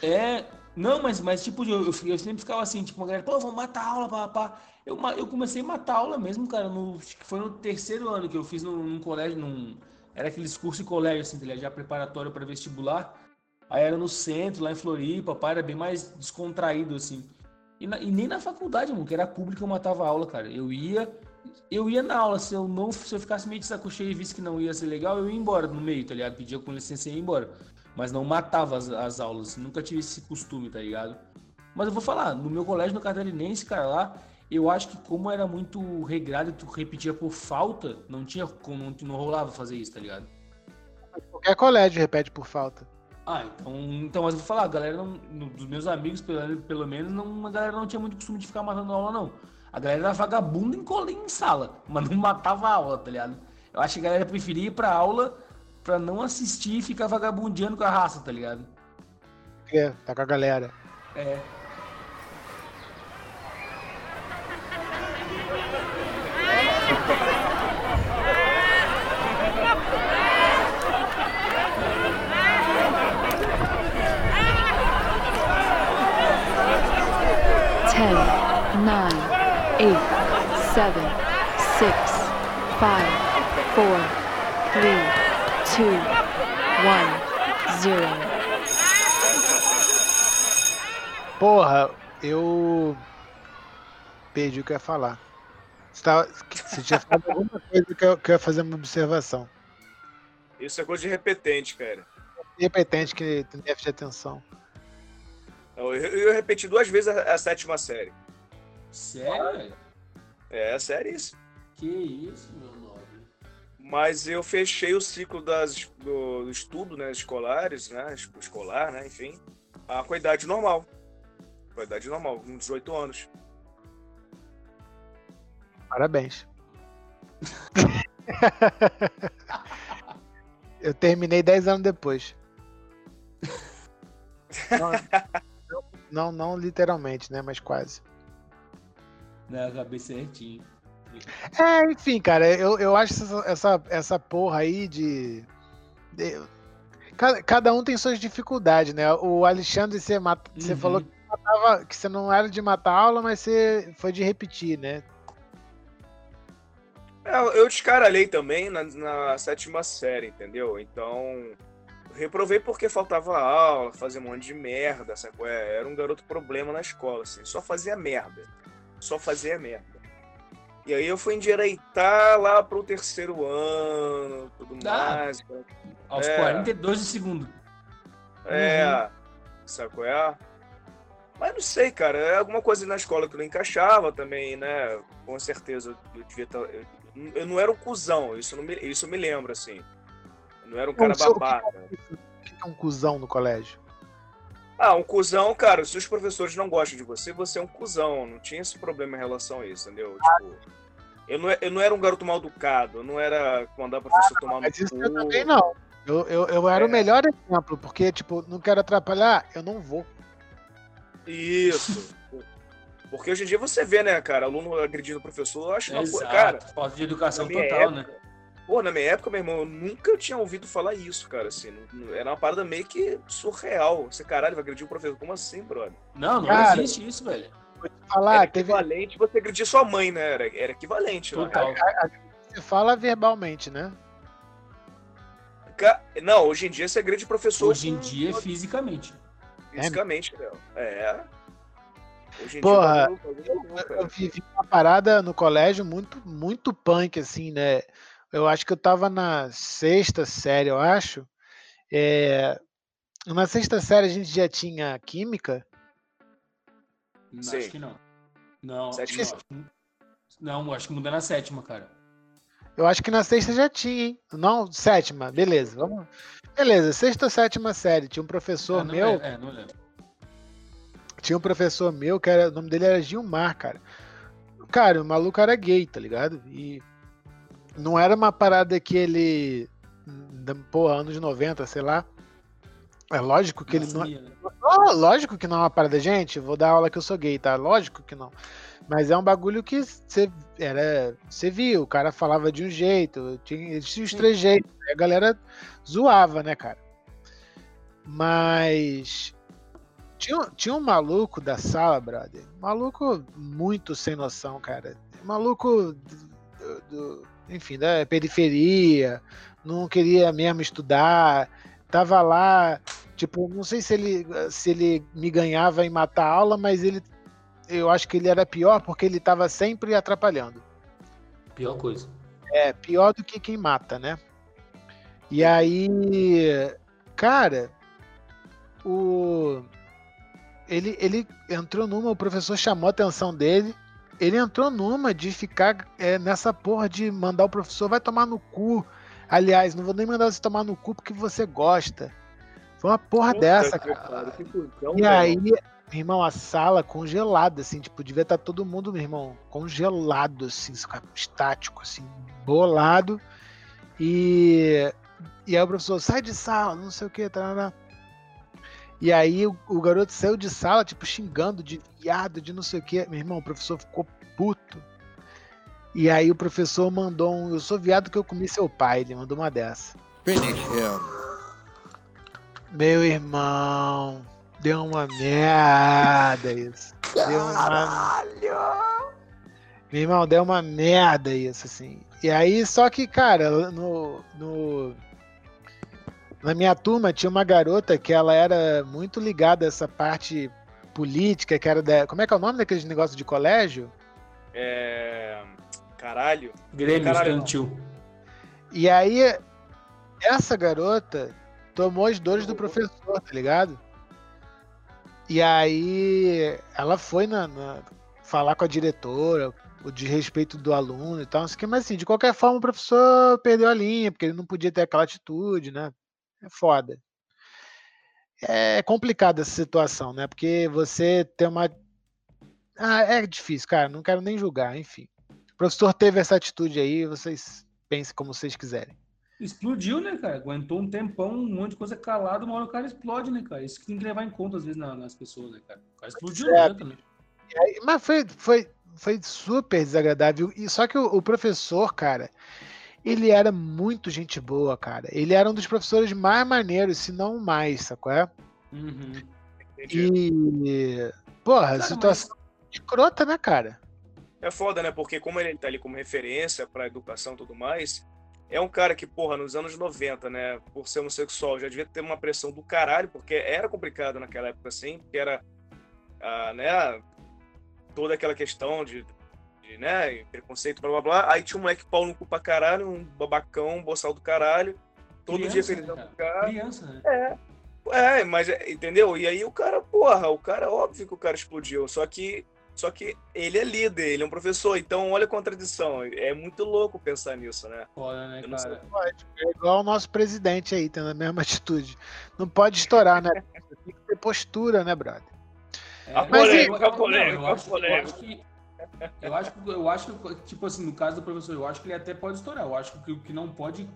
É. Não, mas, mas tipo, eu, eu, eu sempre ficava assim, tipo, uma galera, pô, vamos matar a aula, papá. Eu, eu comecei a matar a aula mesmo, cara. No, foi no terceiro ano que eu fiz num, num colégio, num era aqueles cursos de colégio, assim, tá já preparatório para vestibular. Aí era no centro, lá em Floripa, pai, era bem mais descontraído, assim. E, na, e, nem na faculdade, mano, que era pública, eu matava aula, cara. Eu ia, eu ia na aula, se eu não, se eu ficasse meio de saco cheio e visse que não ia ser legal, eu ia embora no meio, tá ligado? Pedia com licença e ia embora. Mas não matava as, as aulas, assim, nunca tive esse costume, tá ligado? Mas eu vou falar, no meu colégio no Catarinense, cara, lá, eu acho que como era muito regrado e tu repetia por falta, não tinha como, não, não rolava fazer isso, tá ligado? Qualquer colégio repete por falta. Ah, então, então mas eu vou falar, a galera não, dos meus amigos, pelo, pelo menos, não, a galera não tinha muito costume de ficar matando aula, não. A galera era vagabunda em colinha em sala, mas não matava a aula, tá ligado? Eu acho que a galera preferia ir pra aula pra não assistir e ficar vagabundeando com a raça, tá ligado? É, tá com a galera. É. Ten, nine, eight, seven, six, five, four, three, two, one, zero. Porra, eu perdi o que é ia falar. Você, tava... Você tinha falado alguma coisa que eu, que eu ia fazer uma observação. Isso é coisa de repetente, cara. Repetente que tem déficit de atenção. Eu, eu, eu repeti duas vezes a, a sétima série. Sério, velho? É, sério isso. Que isso, meu nobre. Mas eu fechei o ciclo das, do, do estudo, né, escolares, né, escolar, né, enfim, a, com a idade normal. Com a idade normal, com 18 anos. Parabéns. eu terminei 10 anos depois. Não, não, não literalmente, né? Mas quase. Não, acabei certinho. É, enfim, cara, eu, eu acho essa, essa, essa porra aí de. de- cada, cada um tem suas dificuldades, né? O Alexandre, você, mata, você Uhum. falou que, matava- que você não era de matar aula, mas você foi de repetir, né? É, eu descaralhei também na, na sétima série, entendeu? Então, reprovei porque faltava aula, fazia um monte de merda, é? Era um garoto problema na escola, assim, só fazia merda. Só fazia merda. E aí eu fui endireitar lá pro terceiro ano, tudo Ah. mais. Aos É. 42 de segundo. É, sabe qual é? Mas não sei, cara, é alguma coisa na escola que não encaixava também, né? Com certeza eu devia estar. Eu, eu não era um cuzão, isso, não me, isso eu me lembro, assim. Eu não era um cara Não, babaca. O que é um cuzão no colégio? Ah, um cuzão, cara, se os professores não gostam de você, você é um cuzão. Não tinha esse problema em relação a isso, entendeu? Tipo, eu não, eu não era um garoto mal educado, eu não era mandar o professor tomar no Mas isso eu cu. também não. Eu, eu, eu era o É. melhor exemplo, porque, tipo, não quero atrapalhar, eu não vou. Isso. Porque hoje em dia você vê, né, cara, aluno agredindo o professor, eu acho uma coisa. Exato. Cara, Falta de educação total, né? época, Pô, na minha época, meu irmão, eu nunca tinha ouvido falar isso, cara, assim. não- não- Era uma parada meio que surreal. Você, caralho, vai agredir o professor. Como assim, brother? Não, não Cara, existe isso, velho. Vou te falar, era teve. equivalente você agredir sua mãe, né? Era, era equivalente. Total. Você fala verbalmente, né? Não, hoje em dia você agride o professor Hoje em dia, é fisicamente. fisicamente, né? É. Hoje Porra. Eu vivi uma parada no colégio muito, muito punk, assim, né? Eu acho que eu tava na sexta série, eu acho. É, Na sexta série a gente já tinha química. Não. Acho que não. Não, Sétima. não, acho que- não, acho que muda na sétima, cara. Eu acho que na sexta já tinha, hein? Não, sétima, beleza. Vamos. Beleza, sexta ou sétima série. Tinha um professor É, não meu. É, é, não lembro. Tinha um professor meu que era, o nome dele era Gilmar, cara. Cara, o maluco era gay, tá ligado? E não era uma parada que ele. Pô, anos 90, sei lá. É lógico que ele não. Oh, lógico que não é uma parada, gente. Vou dar aula que eu sou gay, tá? Lógico que não. Mas é um bagulho que você era. Você viu, o cara falava de um jeito, tinha, tinha os três jeitos. A galera zoava, né, cara? Mas. Tinha, tinha um maluco da sala, brother. Maluco muito sem noção, cara. Maluco do, do- enfim, da periferia, não queria mesmo estudar, tava lá, tipo, não sei se ele se ele me ganhava em matar aula, mas ele eu acho que ele era pior porque ele tava sempre atrapalhando. Pior coisa. É, pior do que quem mata, né? E aí, cara, o ele, ele entrou numa, o professor chamou a atenção dele. Ele entrou numa de ficar é, nessa porra de mandar o professor vai tomar no cu. Aliás, não vou nem mandar você tomar no cu porque você gosta. Foi uma porra Puta dessa, cara. cuzão, E aí, meu irmão, a sala congelada, assim, tipo, devia estar todo mundo, meu irmão, congelado, assim, estático, assim, bolado. E, e aí o professor, sai de sala, não sei o que, tá, E aí o, o garoto saiu de sala, tipo, xingando de viado, de não sei o que. Meu irmão, o professor ficou puto. E aí o professor mandou um, eu sou viado que eu comi seu pai, ele mandou uma dessa. Finish. Meu irmão, deu uma merda isso. Deu uma... Meu irmão, deu uma merda isso, assim. E aí, só que, cara, no, no, na minha turma tinha uma garota que ela era muito ligada a essa parte política, que era da. Como é que é o nome daqueles negócios de colégio? É. Caralho. Grêmio estudantil. E aí, essa garota tomou as dores do professor, tá ligado? E aí, ela foi na, na- falar com a diretora, o desrespeito do aluno e tal, não sei o que, mas assim, de qualquer forma, o professor perdeu a linha, porque ele não podia ter aquela atitude, né? É foda. É complicada essa situação, né? Porque você tem uma. Ah, é difícil, cara, não quero nem julgar, enfim. O professor teve essa atitude aí, vocês pensem como vocês quiserem. Explodiu, né, cara? Aguentou um tempão, um monte de coisa calada, uma hora o cara explode, né, cara? Isso que tem que levar em conta, às vezes, na- nas pessoas, né, cara? O cara explodiu, é. né? Aí- Mas foi, foi, foi super desagradável. E só que o, o professor, cara, ele era muito gente boa, cara. Ele era um dos professores mais maneiros, se não o mais, sacou? É? Uhum. E. Porra, Cara, situação escrota, né, cara? É foda, né? Porque como ele tá ali como referência pra educação e tudo mais, é um cara que, porra, nos anos 90, né, por ser homossexual, já devia ter uma pressão do caralho, porque era complicado naquela época, assim, porque era, ah, né, toda aquela questão de, né, preconceito, blá blá blá. Aí tinha um moleque pau no cu pra caralho, um babacão, um boçal do caralho, todo dia Criança, feliz né, cara? Criança, né? É, mas é, entendeu? E aí o cara, porra, o cara, óbvio que o cara explodiu, só que só que ele é líder, ele é um professor, então olha a contradição. É muito louco pensar nisso, né? Foda, né, cara? É igual o nosso presidente aí, tendo a mesma atitude. Não pode estourar, né? Tem que ter postura, né, brother? É, mas polêmica, a polêmica, polêmica. Eu acho, que- eu acho que, tipo assim, no caso do professor, eu acho que ele até pode estourar. Eu acho que o que não pode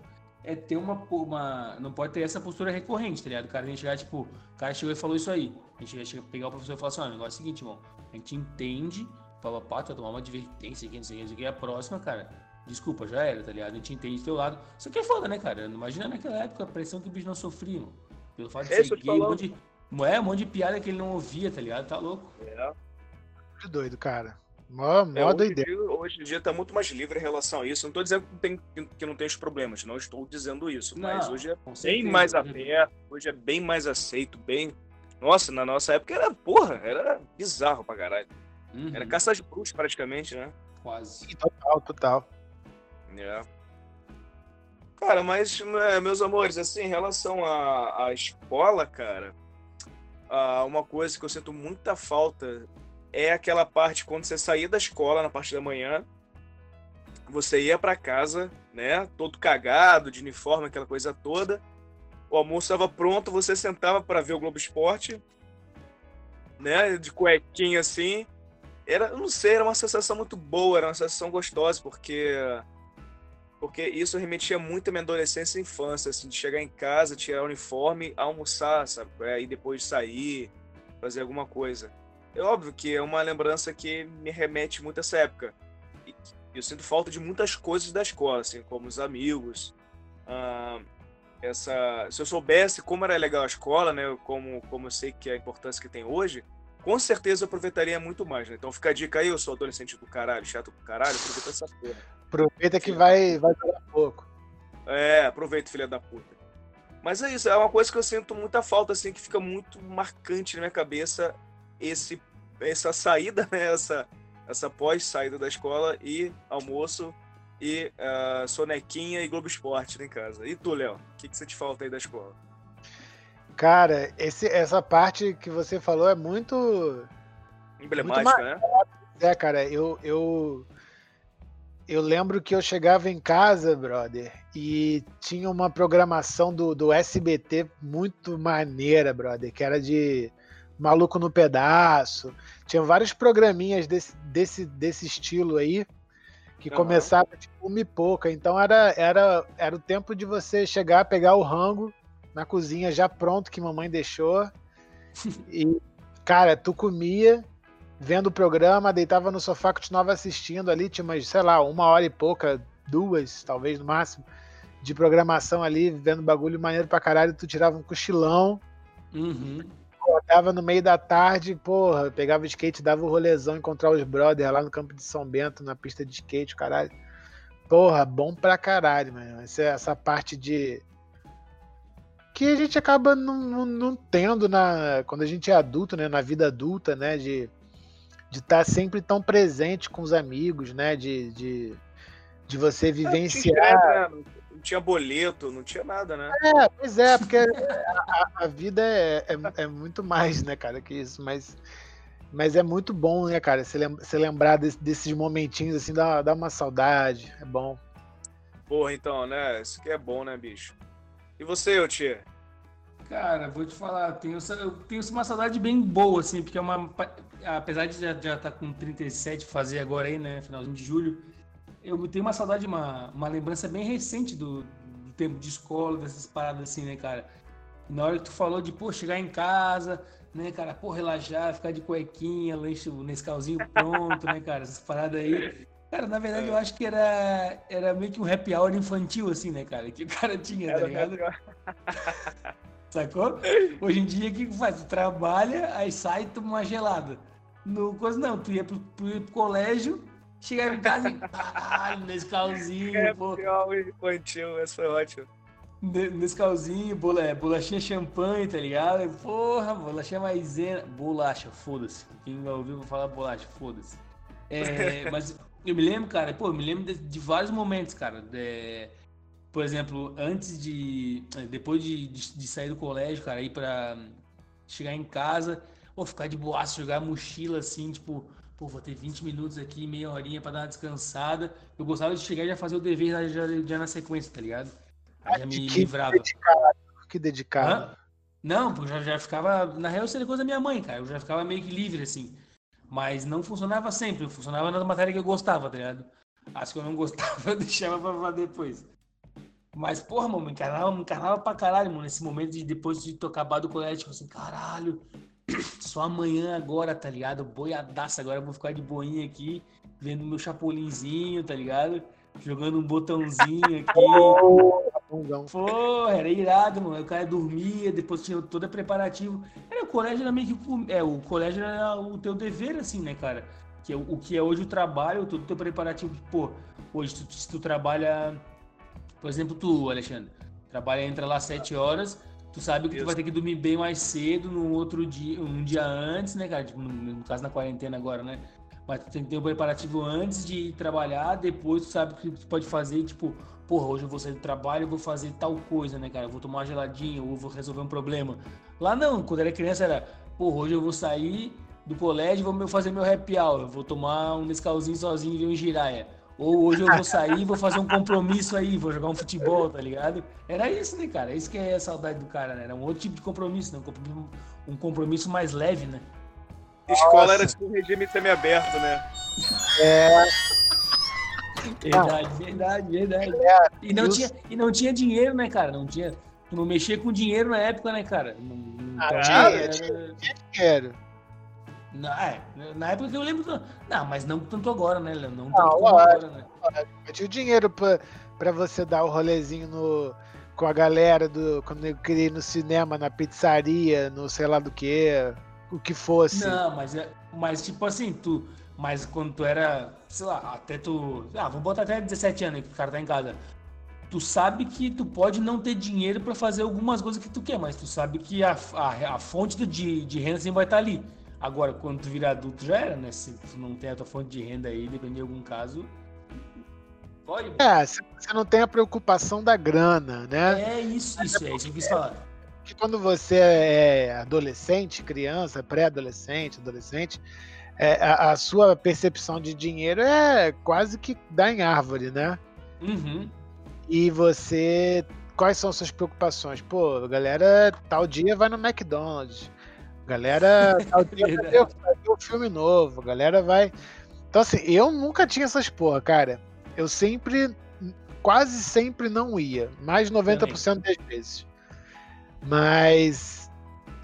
é ter uma, uma. Não pode ter essa postura recorrente, tá ligado? O cara nem chegar, tipo, o cara chegou e falou isso aí. A gente chega, pegar o professor e falar assim: ó, o negócio é o seguinte, irmão. A gente entende, fala, pá, tu vai tomar uma advertência aqui, não sei o que, não sei o que. A próxima, cara, desculpa, já era, tá ligado? A gente entende do teu lado. Isso aqui é foda, né, cara? Imagina naquela época a pressão que o bicho não sofria, mano. Pelo fato de É ser gay, um monte de. É, um monte de piada que ele não ouvia, tá ligado? Tá louco. É. Muito doido, cara. Mó, É, hoje, dia, hoje em dia tá muito mais livre em relação a isso. Não tô dizendo que, tem, que não tem os problemas, não estou dizendo isso, mas Não, hoje é bem certeza, mais é- aberto, hoje é bem mais aceito, bem. Nossa, na nossa época era, porra, era bizarro pra caralho. Uhum, Era caça de bruxos praticamente, né? Quase. Total, total. É. Cara, mas, né, meus amores, assim, em relação à, à escola, cara, ah, uma coisa que eu sinto muita falta é aquela parte quando você saía da escola na parte da manhã, você ia pra casa, né, todo cagado, de uniforme, aquela coisa toda. O almoço estava pronto, você sentava para ver o Globo Esporte, né, de cuequinha assim. Era, não sei, era uma sensação muito boa, era uma sensação gostosa, porque porque isso remetia muito à minha adolescência e infância, assim, de chegar em casa, tirar o uniforme, almoçar, sabe? É, E depois sair, fazer alguma coisa. É óbvio que é uma lembrança que me remete muito a essa época. E eu sinto falta de muitas coisas da escola, assim, como os amigos. ah, essa, se eu soubesse como era legal a escola, né? Como, como eu sei que é a importância que tem hoje, com certeza eu aproveitaria muito mais, né? Então fica a dica aí, eu sou adolescente do caralho, chato do caralho, aproveita essa porra. Aproveita que vai, vai durar pouco. É, aproveita, filha da puta. Mas é isso, é uma coisa que eu sinto muita falta, assim, que fica muito marcante na minha cabeça esse, essa saída, né? Essa, essa pós-saída da escola e almoço e ah, sonequinha e Globo Esporte em casa. E tu, Léo? O que, que você te falta aí da escola? Cara, esse, essa parte que você falou é muito. Emblemática, né? É, cara, eu, eu. Eu lembro que eu chegava em casa, brother, e tinha uma programação do, do SBT muito maneira, brother, que era de Maluco no Pedaço. Tinha vários programinhas desse, desse, desse estilo aí, que Aham. começava tipo uma e pouca. Então era, era, era o tempo de você chegar, pegar o rango na cozinha já pronto que mamãe deixou. E, cara, tu comia, vendo o programa, deitava no sofá, continuava assistindo ali, tinha umas, sei lá, uma hora e pouca, duas, talvez no máximo, de programação ali, vendo bagulho maneiro pra caralho, tu tirava um cochilão, Uhum. Acordava no meio da tarde, porra, pegava o skate, dava o rolezão, encontrar os brothers lá no campo de São Bento, na pista de skate, caralho. Porra, bom pra caralho, mano. Essa, essa parte de. Que a gente acaba não, não, não tendo na, quando a gente é adulto, né? Na vida adulta, né? De de estar tá sempre tão presente com os amigos, né? De, de, de você vivenciar. Tinha, não tinha boleto, não tinha nada, né? É, pois é, porque a, a vida é, é, é, muito mais, né, cara, que isso, mas. Mas é muito bom, né, cara? Você lembra, lembrar desse, desses momentinhos assim, dá, dá uma saudade. É bom. Porra, então, né? Isso que é bom, né, bicho? E você, ô tia? Cara, vou te falar, tenho, eu tenho uma saudade bem boa, assim, porque é uma. Apesar de já estar tá com 37, fazer agora aí, né? Finalzinho de julho, eu tenho uma saudade, uma, uma lembrança bem recente do, do tempo de escola, dessas paradas assim, né, cara? Na hora que tu falou de, pô, chegar em casa, né, cara, pô, relaxar, ficar de cuequinha, lanche, nesse calzinho pronto, né, cara? Essas paradas aí. Cara, na verdade, eu acho que era, era meio que um happy hour infantil, assim, né, cara? Que o cara tinha, tá ligado? Sacou? Hoje em dia, o que faz? Tu trabalha, aí sai e toma uma gelada. No coisa, não, tu ia pro, pro, pro colégio, chegava em casa e caralho, nesse calzinho. É, pô. infantil, essa foi ótima. Nesse calzinho, bola, é, bolachinha champanhe, tá ligado? Porra, bolachinha maisena. Bolacha, foda-se. Quem vou falar bolacha, foda-se. É, mas eu me lembro, cara, pô, eu me lembro de, de vários momentos, cara. De, por exemplo, antes de. Depois de, de, de sair do colégio, cara, ir pra chegar em casa, ou ficar de boaço, jogar mochila assim, tipo, pô, vou ter 20 minutos aqui, meia horinha pra dar uma descansada. Eu gostava de chegar e já fazer o dever já, já, já na sequência, tá ligado? Aí já me que livrava. Dedicado, que dedicado. Hã? Não, porque eu já, já ficava. Na real, seria coisa da minha mãe, cara. Eu já ficava meio que livre, assim. Mas não funcionava sempre, funcionava na matéria que eu gostava, tá ligado? As que eu não gostava, eu deixava pra depois. Mas, porra, mano, me encarnava, me encarnava pra caralho, mano, nesse momento de depois de tocar acabar do colégio, tipo assim, caralho, só amanhã agora, tá ligado? Boiadaça, agora eu vou ficar de boinha aqui, vendo meu chapolinzinho, tá ligado? Jogando um botãozinho aqui. Porra, era irado, mano. O cara dormia, depois tinha todo preparativo. Era, o colégio era meio que. É, o colégio era o teu dever, assim, né, cara? Que é, o que é hoje o trabalho, todo o teu preparativo. Pô, hoje tu, se tu trabalha por exemplo, tu, Alexandre, trabalha, entra lá às 7 horas, tu sabe que Isso. tu vai ter que dormir bem mais cedo no outro dia, um dia antes, né, cara? Tipo, no, no caso na quarentena agora, né? Mas tu tem que ter um preparativo antes de trabalhar, depois tu sabe que tu pode fazer, tipo, porra, hoje eu vou sair do trabalho, eu vou fazer tal coisa, né, cara? Eu vou tomar uma geladinha, ou vou resolver um problema. Lá não, quando era criança era, porra, hoje eu vou sair do colégio, vou fazer meu happy hour, vou tomar um Nescauzinho sozinho e ver um giraia. Ou hoje eu vou sair, vou fazer um compromisso aí, vou jogar um futebol, tá ligado? Era isso, né, cara? Isso que é a saudade do cara, né? Era um outro tipo de compromisso, né? Um compromisso mais leve, né? Escola Nossa. era tipo um regime semi-aberto, né? É. Verdade, verdade, verdade. É, e, não tinha, e não tinha dinheiro, né, cara? Não tinha. Tu não mexia com dinheiro na época, né, cara? Não, não ah, tinha, era... tinha dinheiro. Na, é, na época que eu lembro. Não, mas não tanto agora, né, Léo? Não tanto não, agora, né? Tinha dinheiro pra, pra você dar o rolezinho no, com a galera do. Quando eu queria ir no cinema, na pizzaria, no sei lá do que, o que fosse. Não, mas, é, mas tipo assim, tu. Mas quando tu era, sei lá, até tu. Ah, vou botar até 17 anos que o cara tá em casa. Tu sabe que tu pode não ter dinheiro para fazer algumas coisas que tu quer, mas tu sabe que a, a, a fonte de, de renda sempre vai estar tá ali. Agora, quando tu virar adulto, já era, né? Se tu não tem a tua fonte de renda aí, dependendo de algum caso, pode. É, você não tem a preocupação da grana, né? É isso, isso, é isso que eu quis falar. Que quando você é adolescente, criança, pré-adolescente, adolescente, é, a, a, sua percepção de dinheiro é quase que dá em árvore, né? Uhum. E você. Quais são suas preocupações? Pô, galera, tal dia vai no McDonald's Galera, vai o filme novo, galera vai. Então, assim, eu nunca tinha essas porra, cara. Eu sempre, quase sempre não ia, mais de 90% das vezes. Mas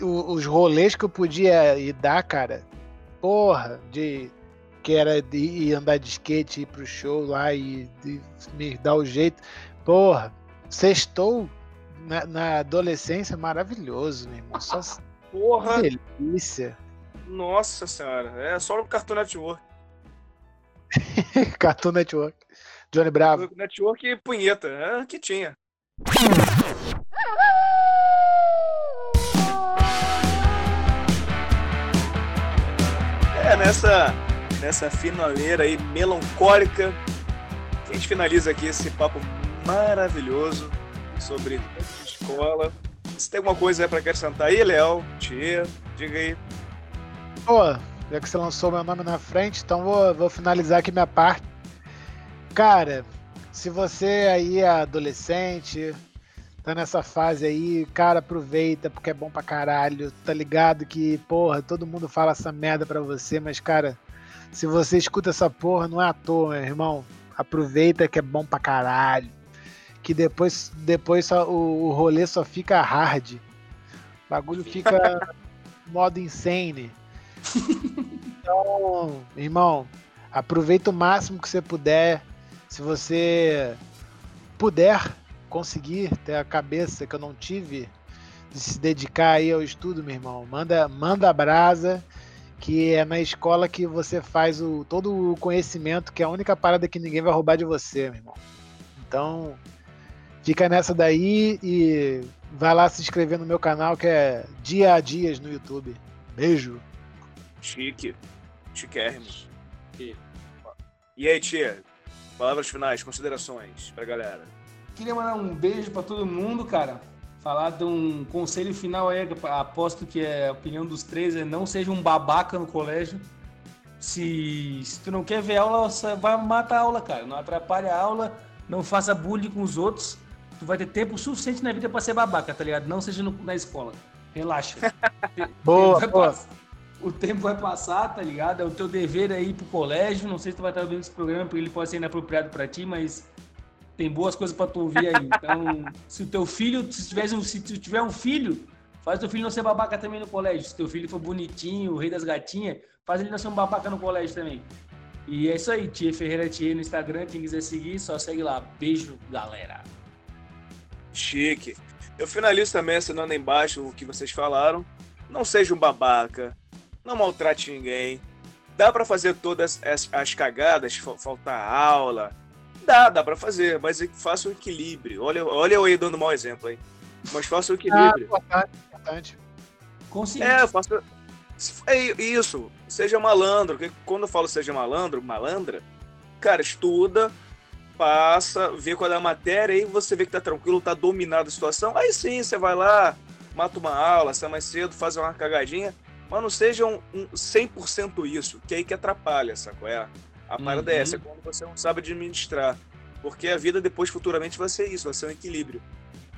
o, os rolês que eu podia ir dar, cara, porra, de que era de ir andar de skate, ir pro show lá e, de me dar o jeito. Porra, sextou na, na adolescência maravilhoso, meu irmão. Só Porra! Que delícia. Nossa senhora, é só no Cartoon Network. Cartoon Network. Johnny Bravo. Network e punheta, é que tinha. É, nessa, nessa finaleira aí melancólica, que a gente finaliza aqui esse papo maravilhoso sobre escola. Você tem alguma coisa aí pra acrescentar aí, Léo? Tia, diga aí. Pô, já que você lançou meu nome na frente, então vou, vou finalizar aqui minha parte. Cara, se você aí é adolescente, tá nessa fase aí, cara, aproveita porque é bom pra caralho. Tá ligado que, porra, todo mundo fala essa merda pra você, mas, cara, se você escuta essa porra, não é à toa, meu irmão. Aproveita que é bom pra caralho. Que depois, depois só, o, o rolê só fica hard. O bagulho fica modo insane. Então, irmão, aproveita o máximo que você puder. Se você puder conseguir ter a cabeça que eu não tive de se dedicar aí ao estudo, meu irmão, manda, manda a brasa, que é na escola que você faz o, todo o conhecimento, que é a única parada que ninguém vai roubar de você, meu irmão. Então, fica nessa daí e vai lá se inscrever no meu canal, que é Dia a Dias no YouTube. Beijo. Chique. Chiquérrimo. E aí, tia? Palavras finais, considerações pra galera. Queria mandar um beijo pra todo mundo, cara. Falar de um conselho final aí, aposto que é a opinião dos três, é não seja um babaca no colégio. Se, se tu não quer ver aula, você vai matar a aula, cara. Não atrapalhe a aula, não faça bullying com os outros. Tu vai ter tempo suficiente na vida pra ser babaca, tá ligado? Não seja no- na escola. Relaxa. Boa, Vai boa. passar. O tempo vai passar, tá ligado? É o teu dever aí ir pro colégio. Não sei se tu vai estar ouvindo esse programa, porque ele pode ser inapropriado pra ti, mas tem boas coisas pra tu ouvir aí. Então, se o teu filho, se, tivesse um, se tu tiver um filho, faz teu filho não ser babaca também no colégio. Se teu filho for bonitinho, o rei das gatinhas, faz ele não ser um babaca no colégio também. E é isso aí, Tia Ferreira Tia no Instagram. Quem quiser seguir, só segue lá. Beijo, galera. Chique. Eu finalizo também assinando aí embaixo o que vocês falaram. Não seja um babaca. Não maltrate ninguém. Dá pra fazer todas as, as cagadas, fa- faltar aula. Dá, dá pra fazer, mas faça o equilíbrio. Olha, olha eu aí dando mau exemplo, hein? Mas faça o Ah, equilíbrio. importante, importante. Consciente. É, faça. É isso. Seja malandro. Quando eu falo seja malandro, malandra, cara, estuda, passa, vê qual é a matéria, aí você vê que tá tranquilo, tá dominada a situação. Aí sim, você vai lá, mata uma aula, sai mais cedo, faz uma cagadinha. Mas não seja um, um 100% isso, que é aí que atrapalha, sacou? É, a parada é Uhum. essa, é quando você não sabe administrar. Porque a vida depois, futuramente, vai ser isso, vai ser um equilíbrio.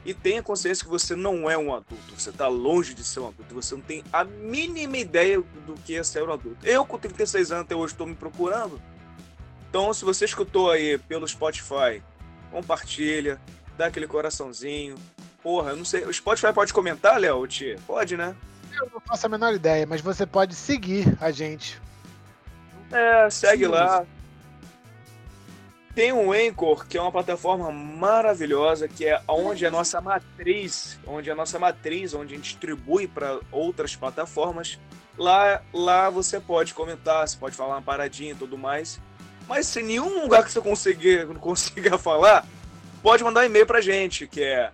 E tenha consciência que você não é um adulto, você está longe de ser um adulto, você não tem a mínima ideia do que é ser um adulto. Eu, com 36 anos até hoje, estou me procurando. Então, se você escutou aí pelo Spotify, compartilha, dá aquele coraçãozinho. Porra, eu não sei. O Spotify pode comentar, Léo? Tia? Pode, né? Eu não faço a menor ideia, mas você pode seguir a gente. É, segue Sim, lá. Tem o Anchor, que é uma plataforma maravilhosa, que é onde a nossa matriz, onde a nossa matriz, onde a gente distribui para outras plataformas. Lá, lá você pode comentar, você pode falar uma paradinha e tudo mais. Mas se nenhum lugar que você conseguir, não consiga falar, pode mandar e-mail pra gente, que é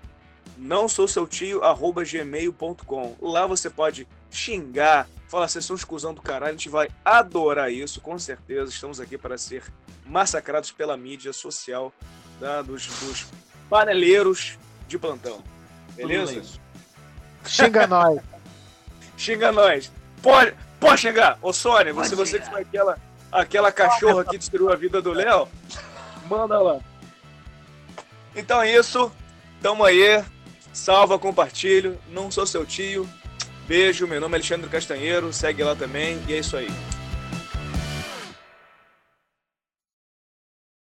não sou seu tio, arroba gmail.com. Lá você pode xingar, falar vocês são exclusão do caralho, a gente vai adorar isso, com certeza. Estamos aqui para ser massacrados pela mídia social tá? dos, dos paneleiros de plantão. Beleza? Xinga nós. Xinga nós. Pode, pode xingar. Ô Sônia, Pode você, você que foi aquela, aquela cachorra que destruiu a vida do Léo, manda lá. Então é isso. Tamo aí. Salva, compartilho. Não sou seu tio. Beijo. Meu nome é Alexandre Castanheiro. Segue lá também. E é isso aí.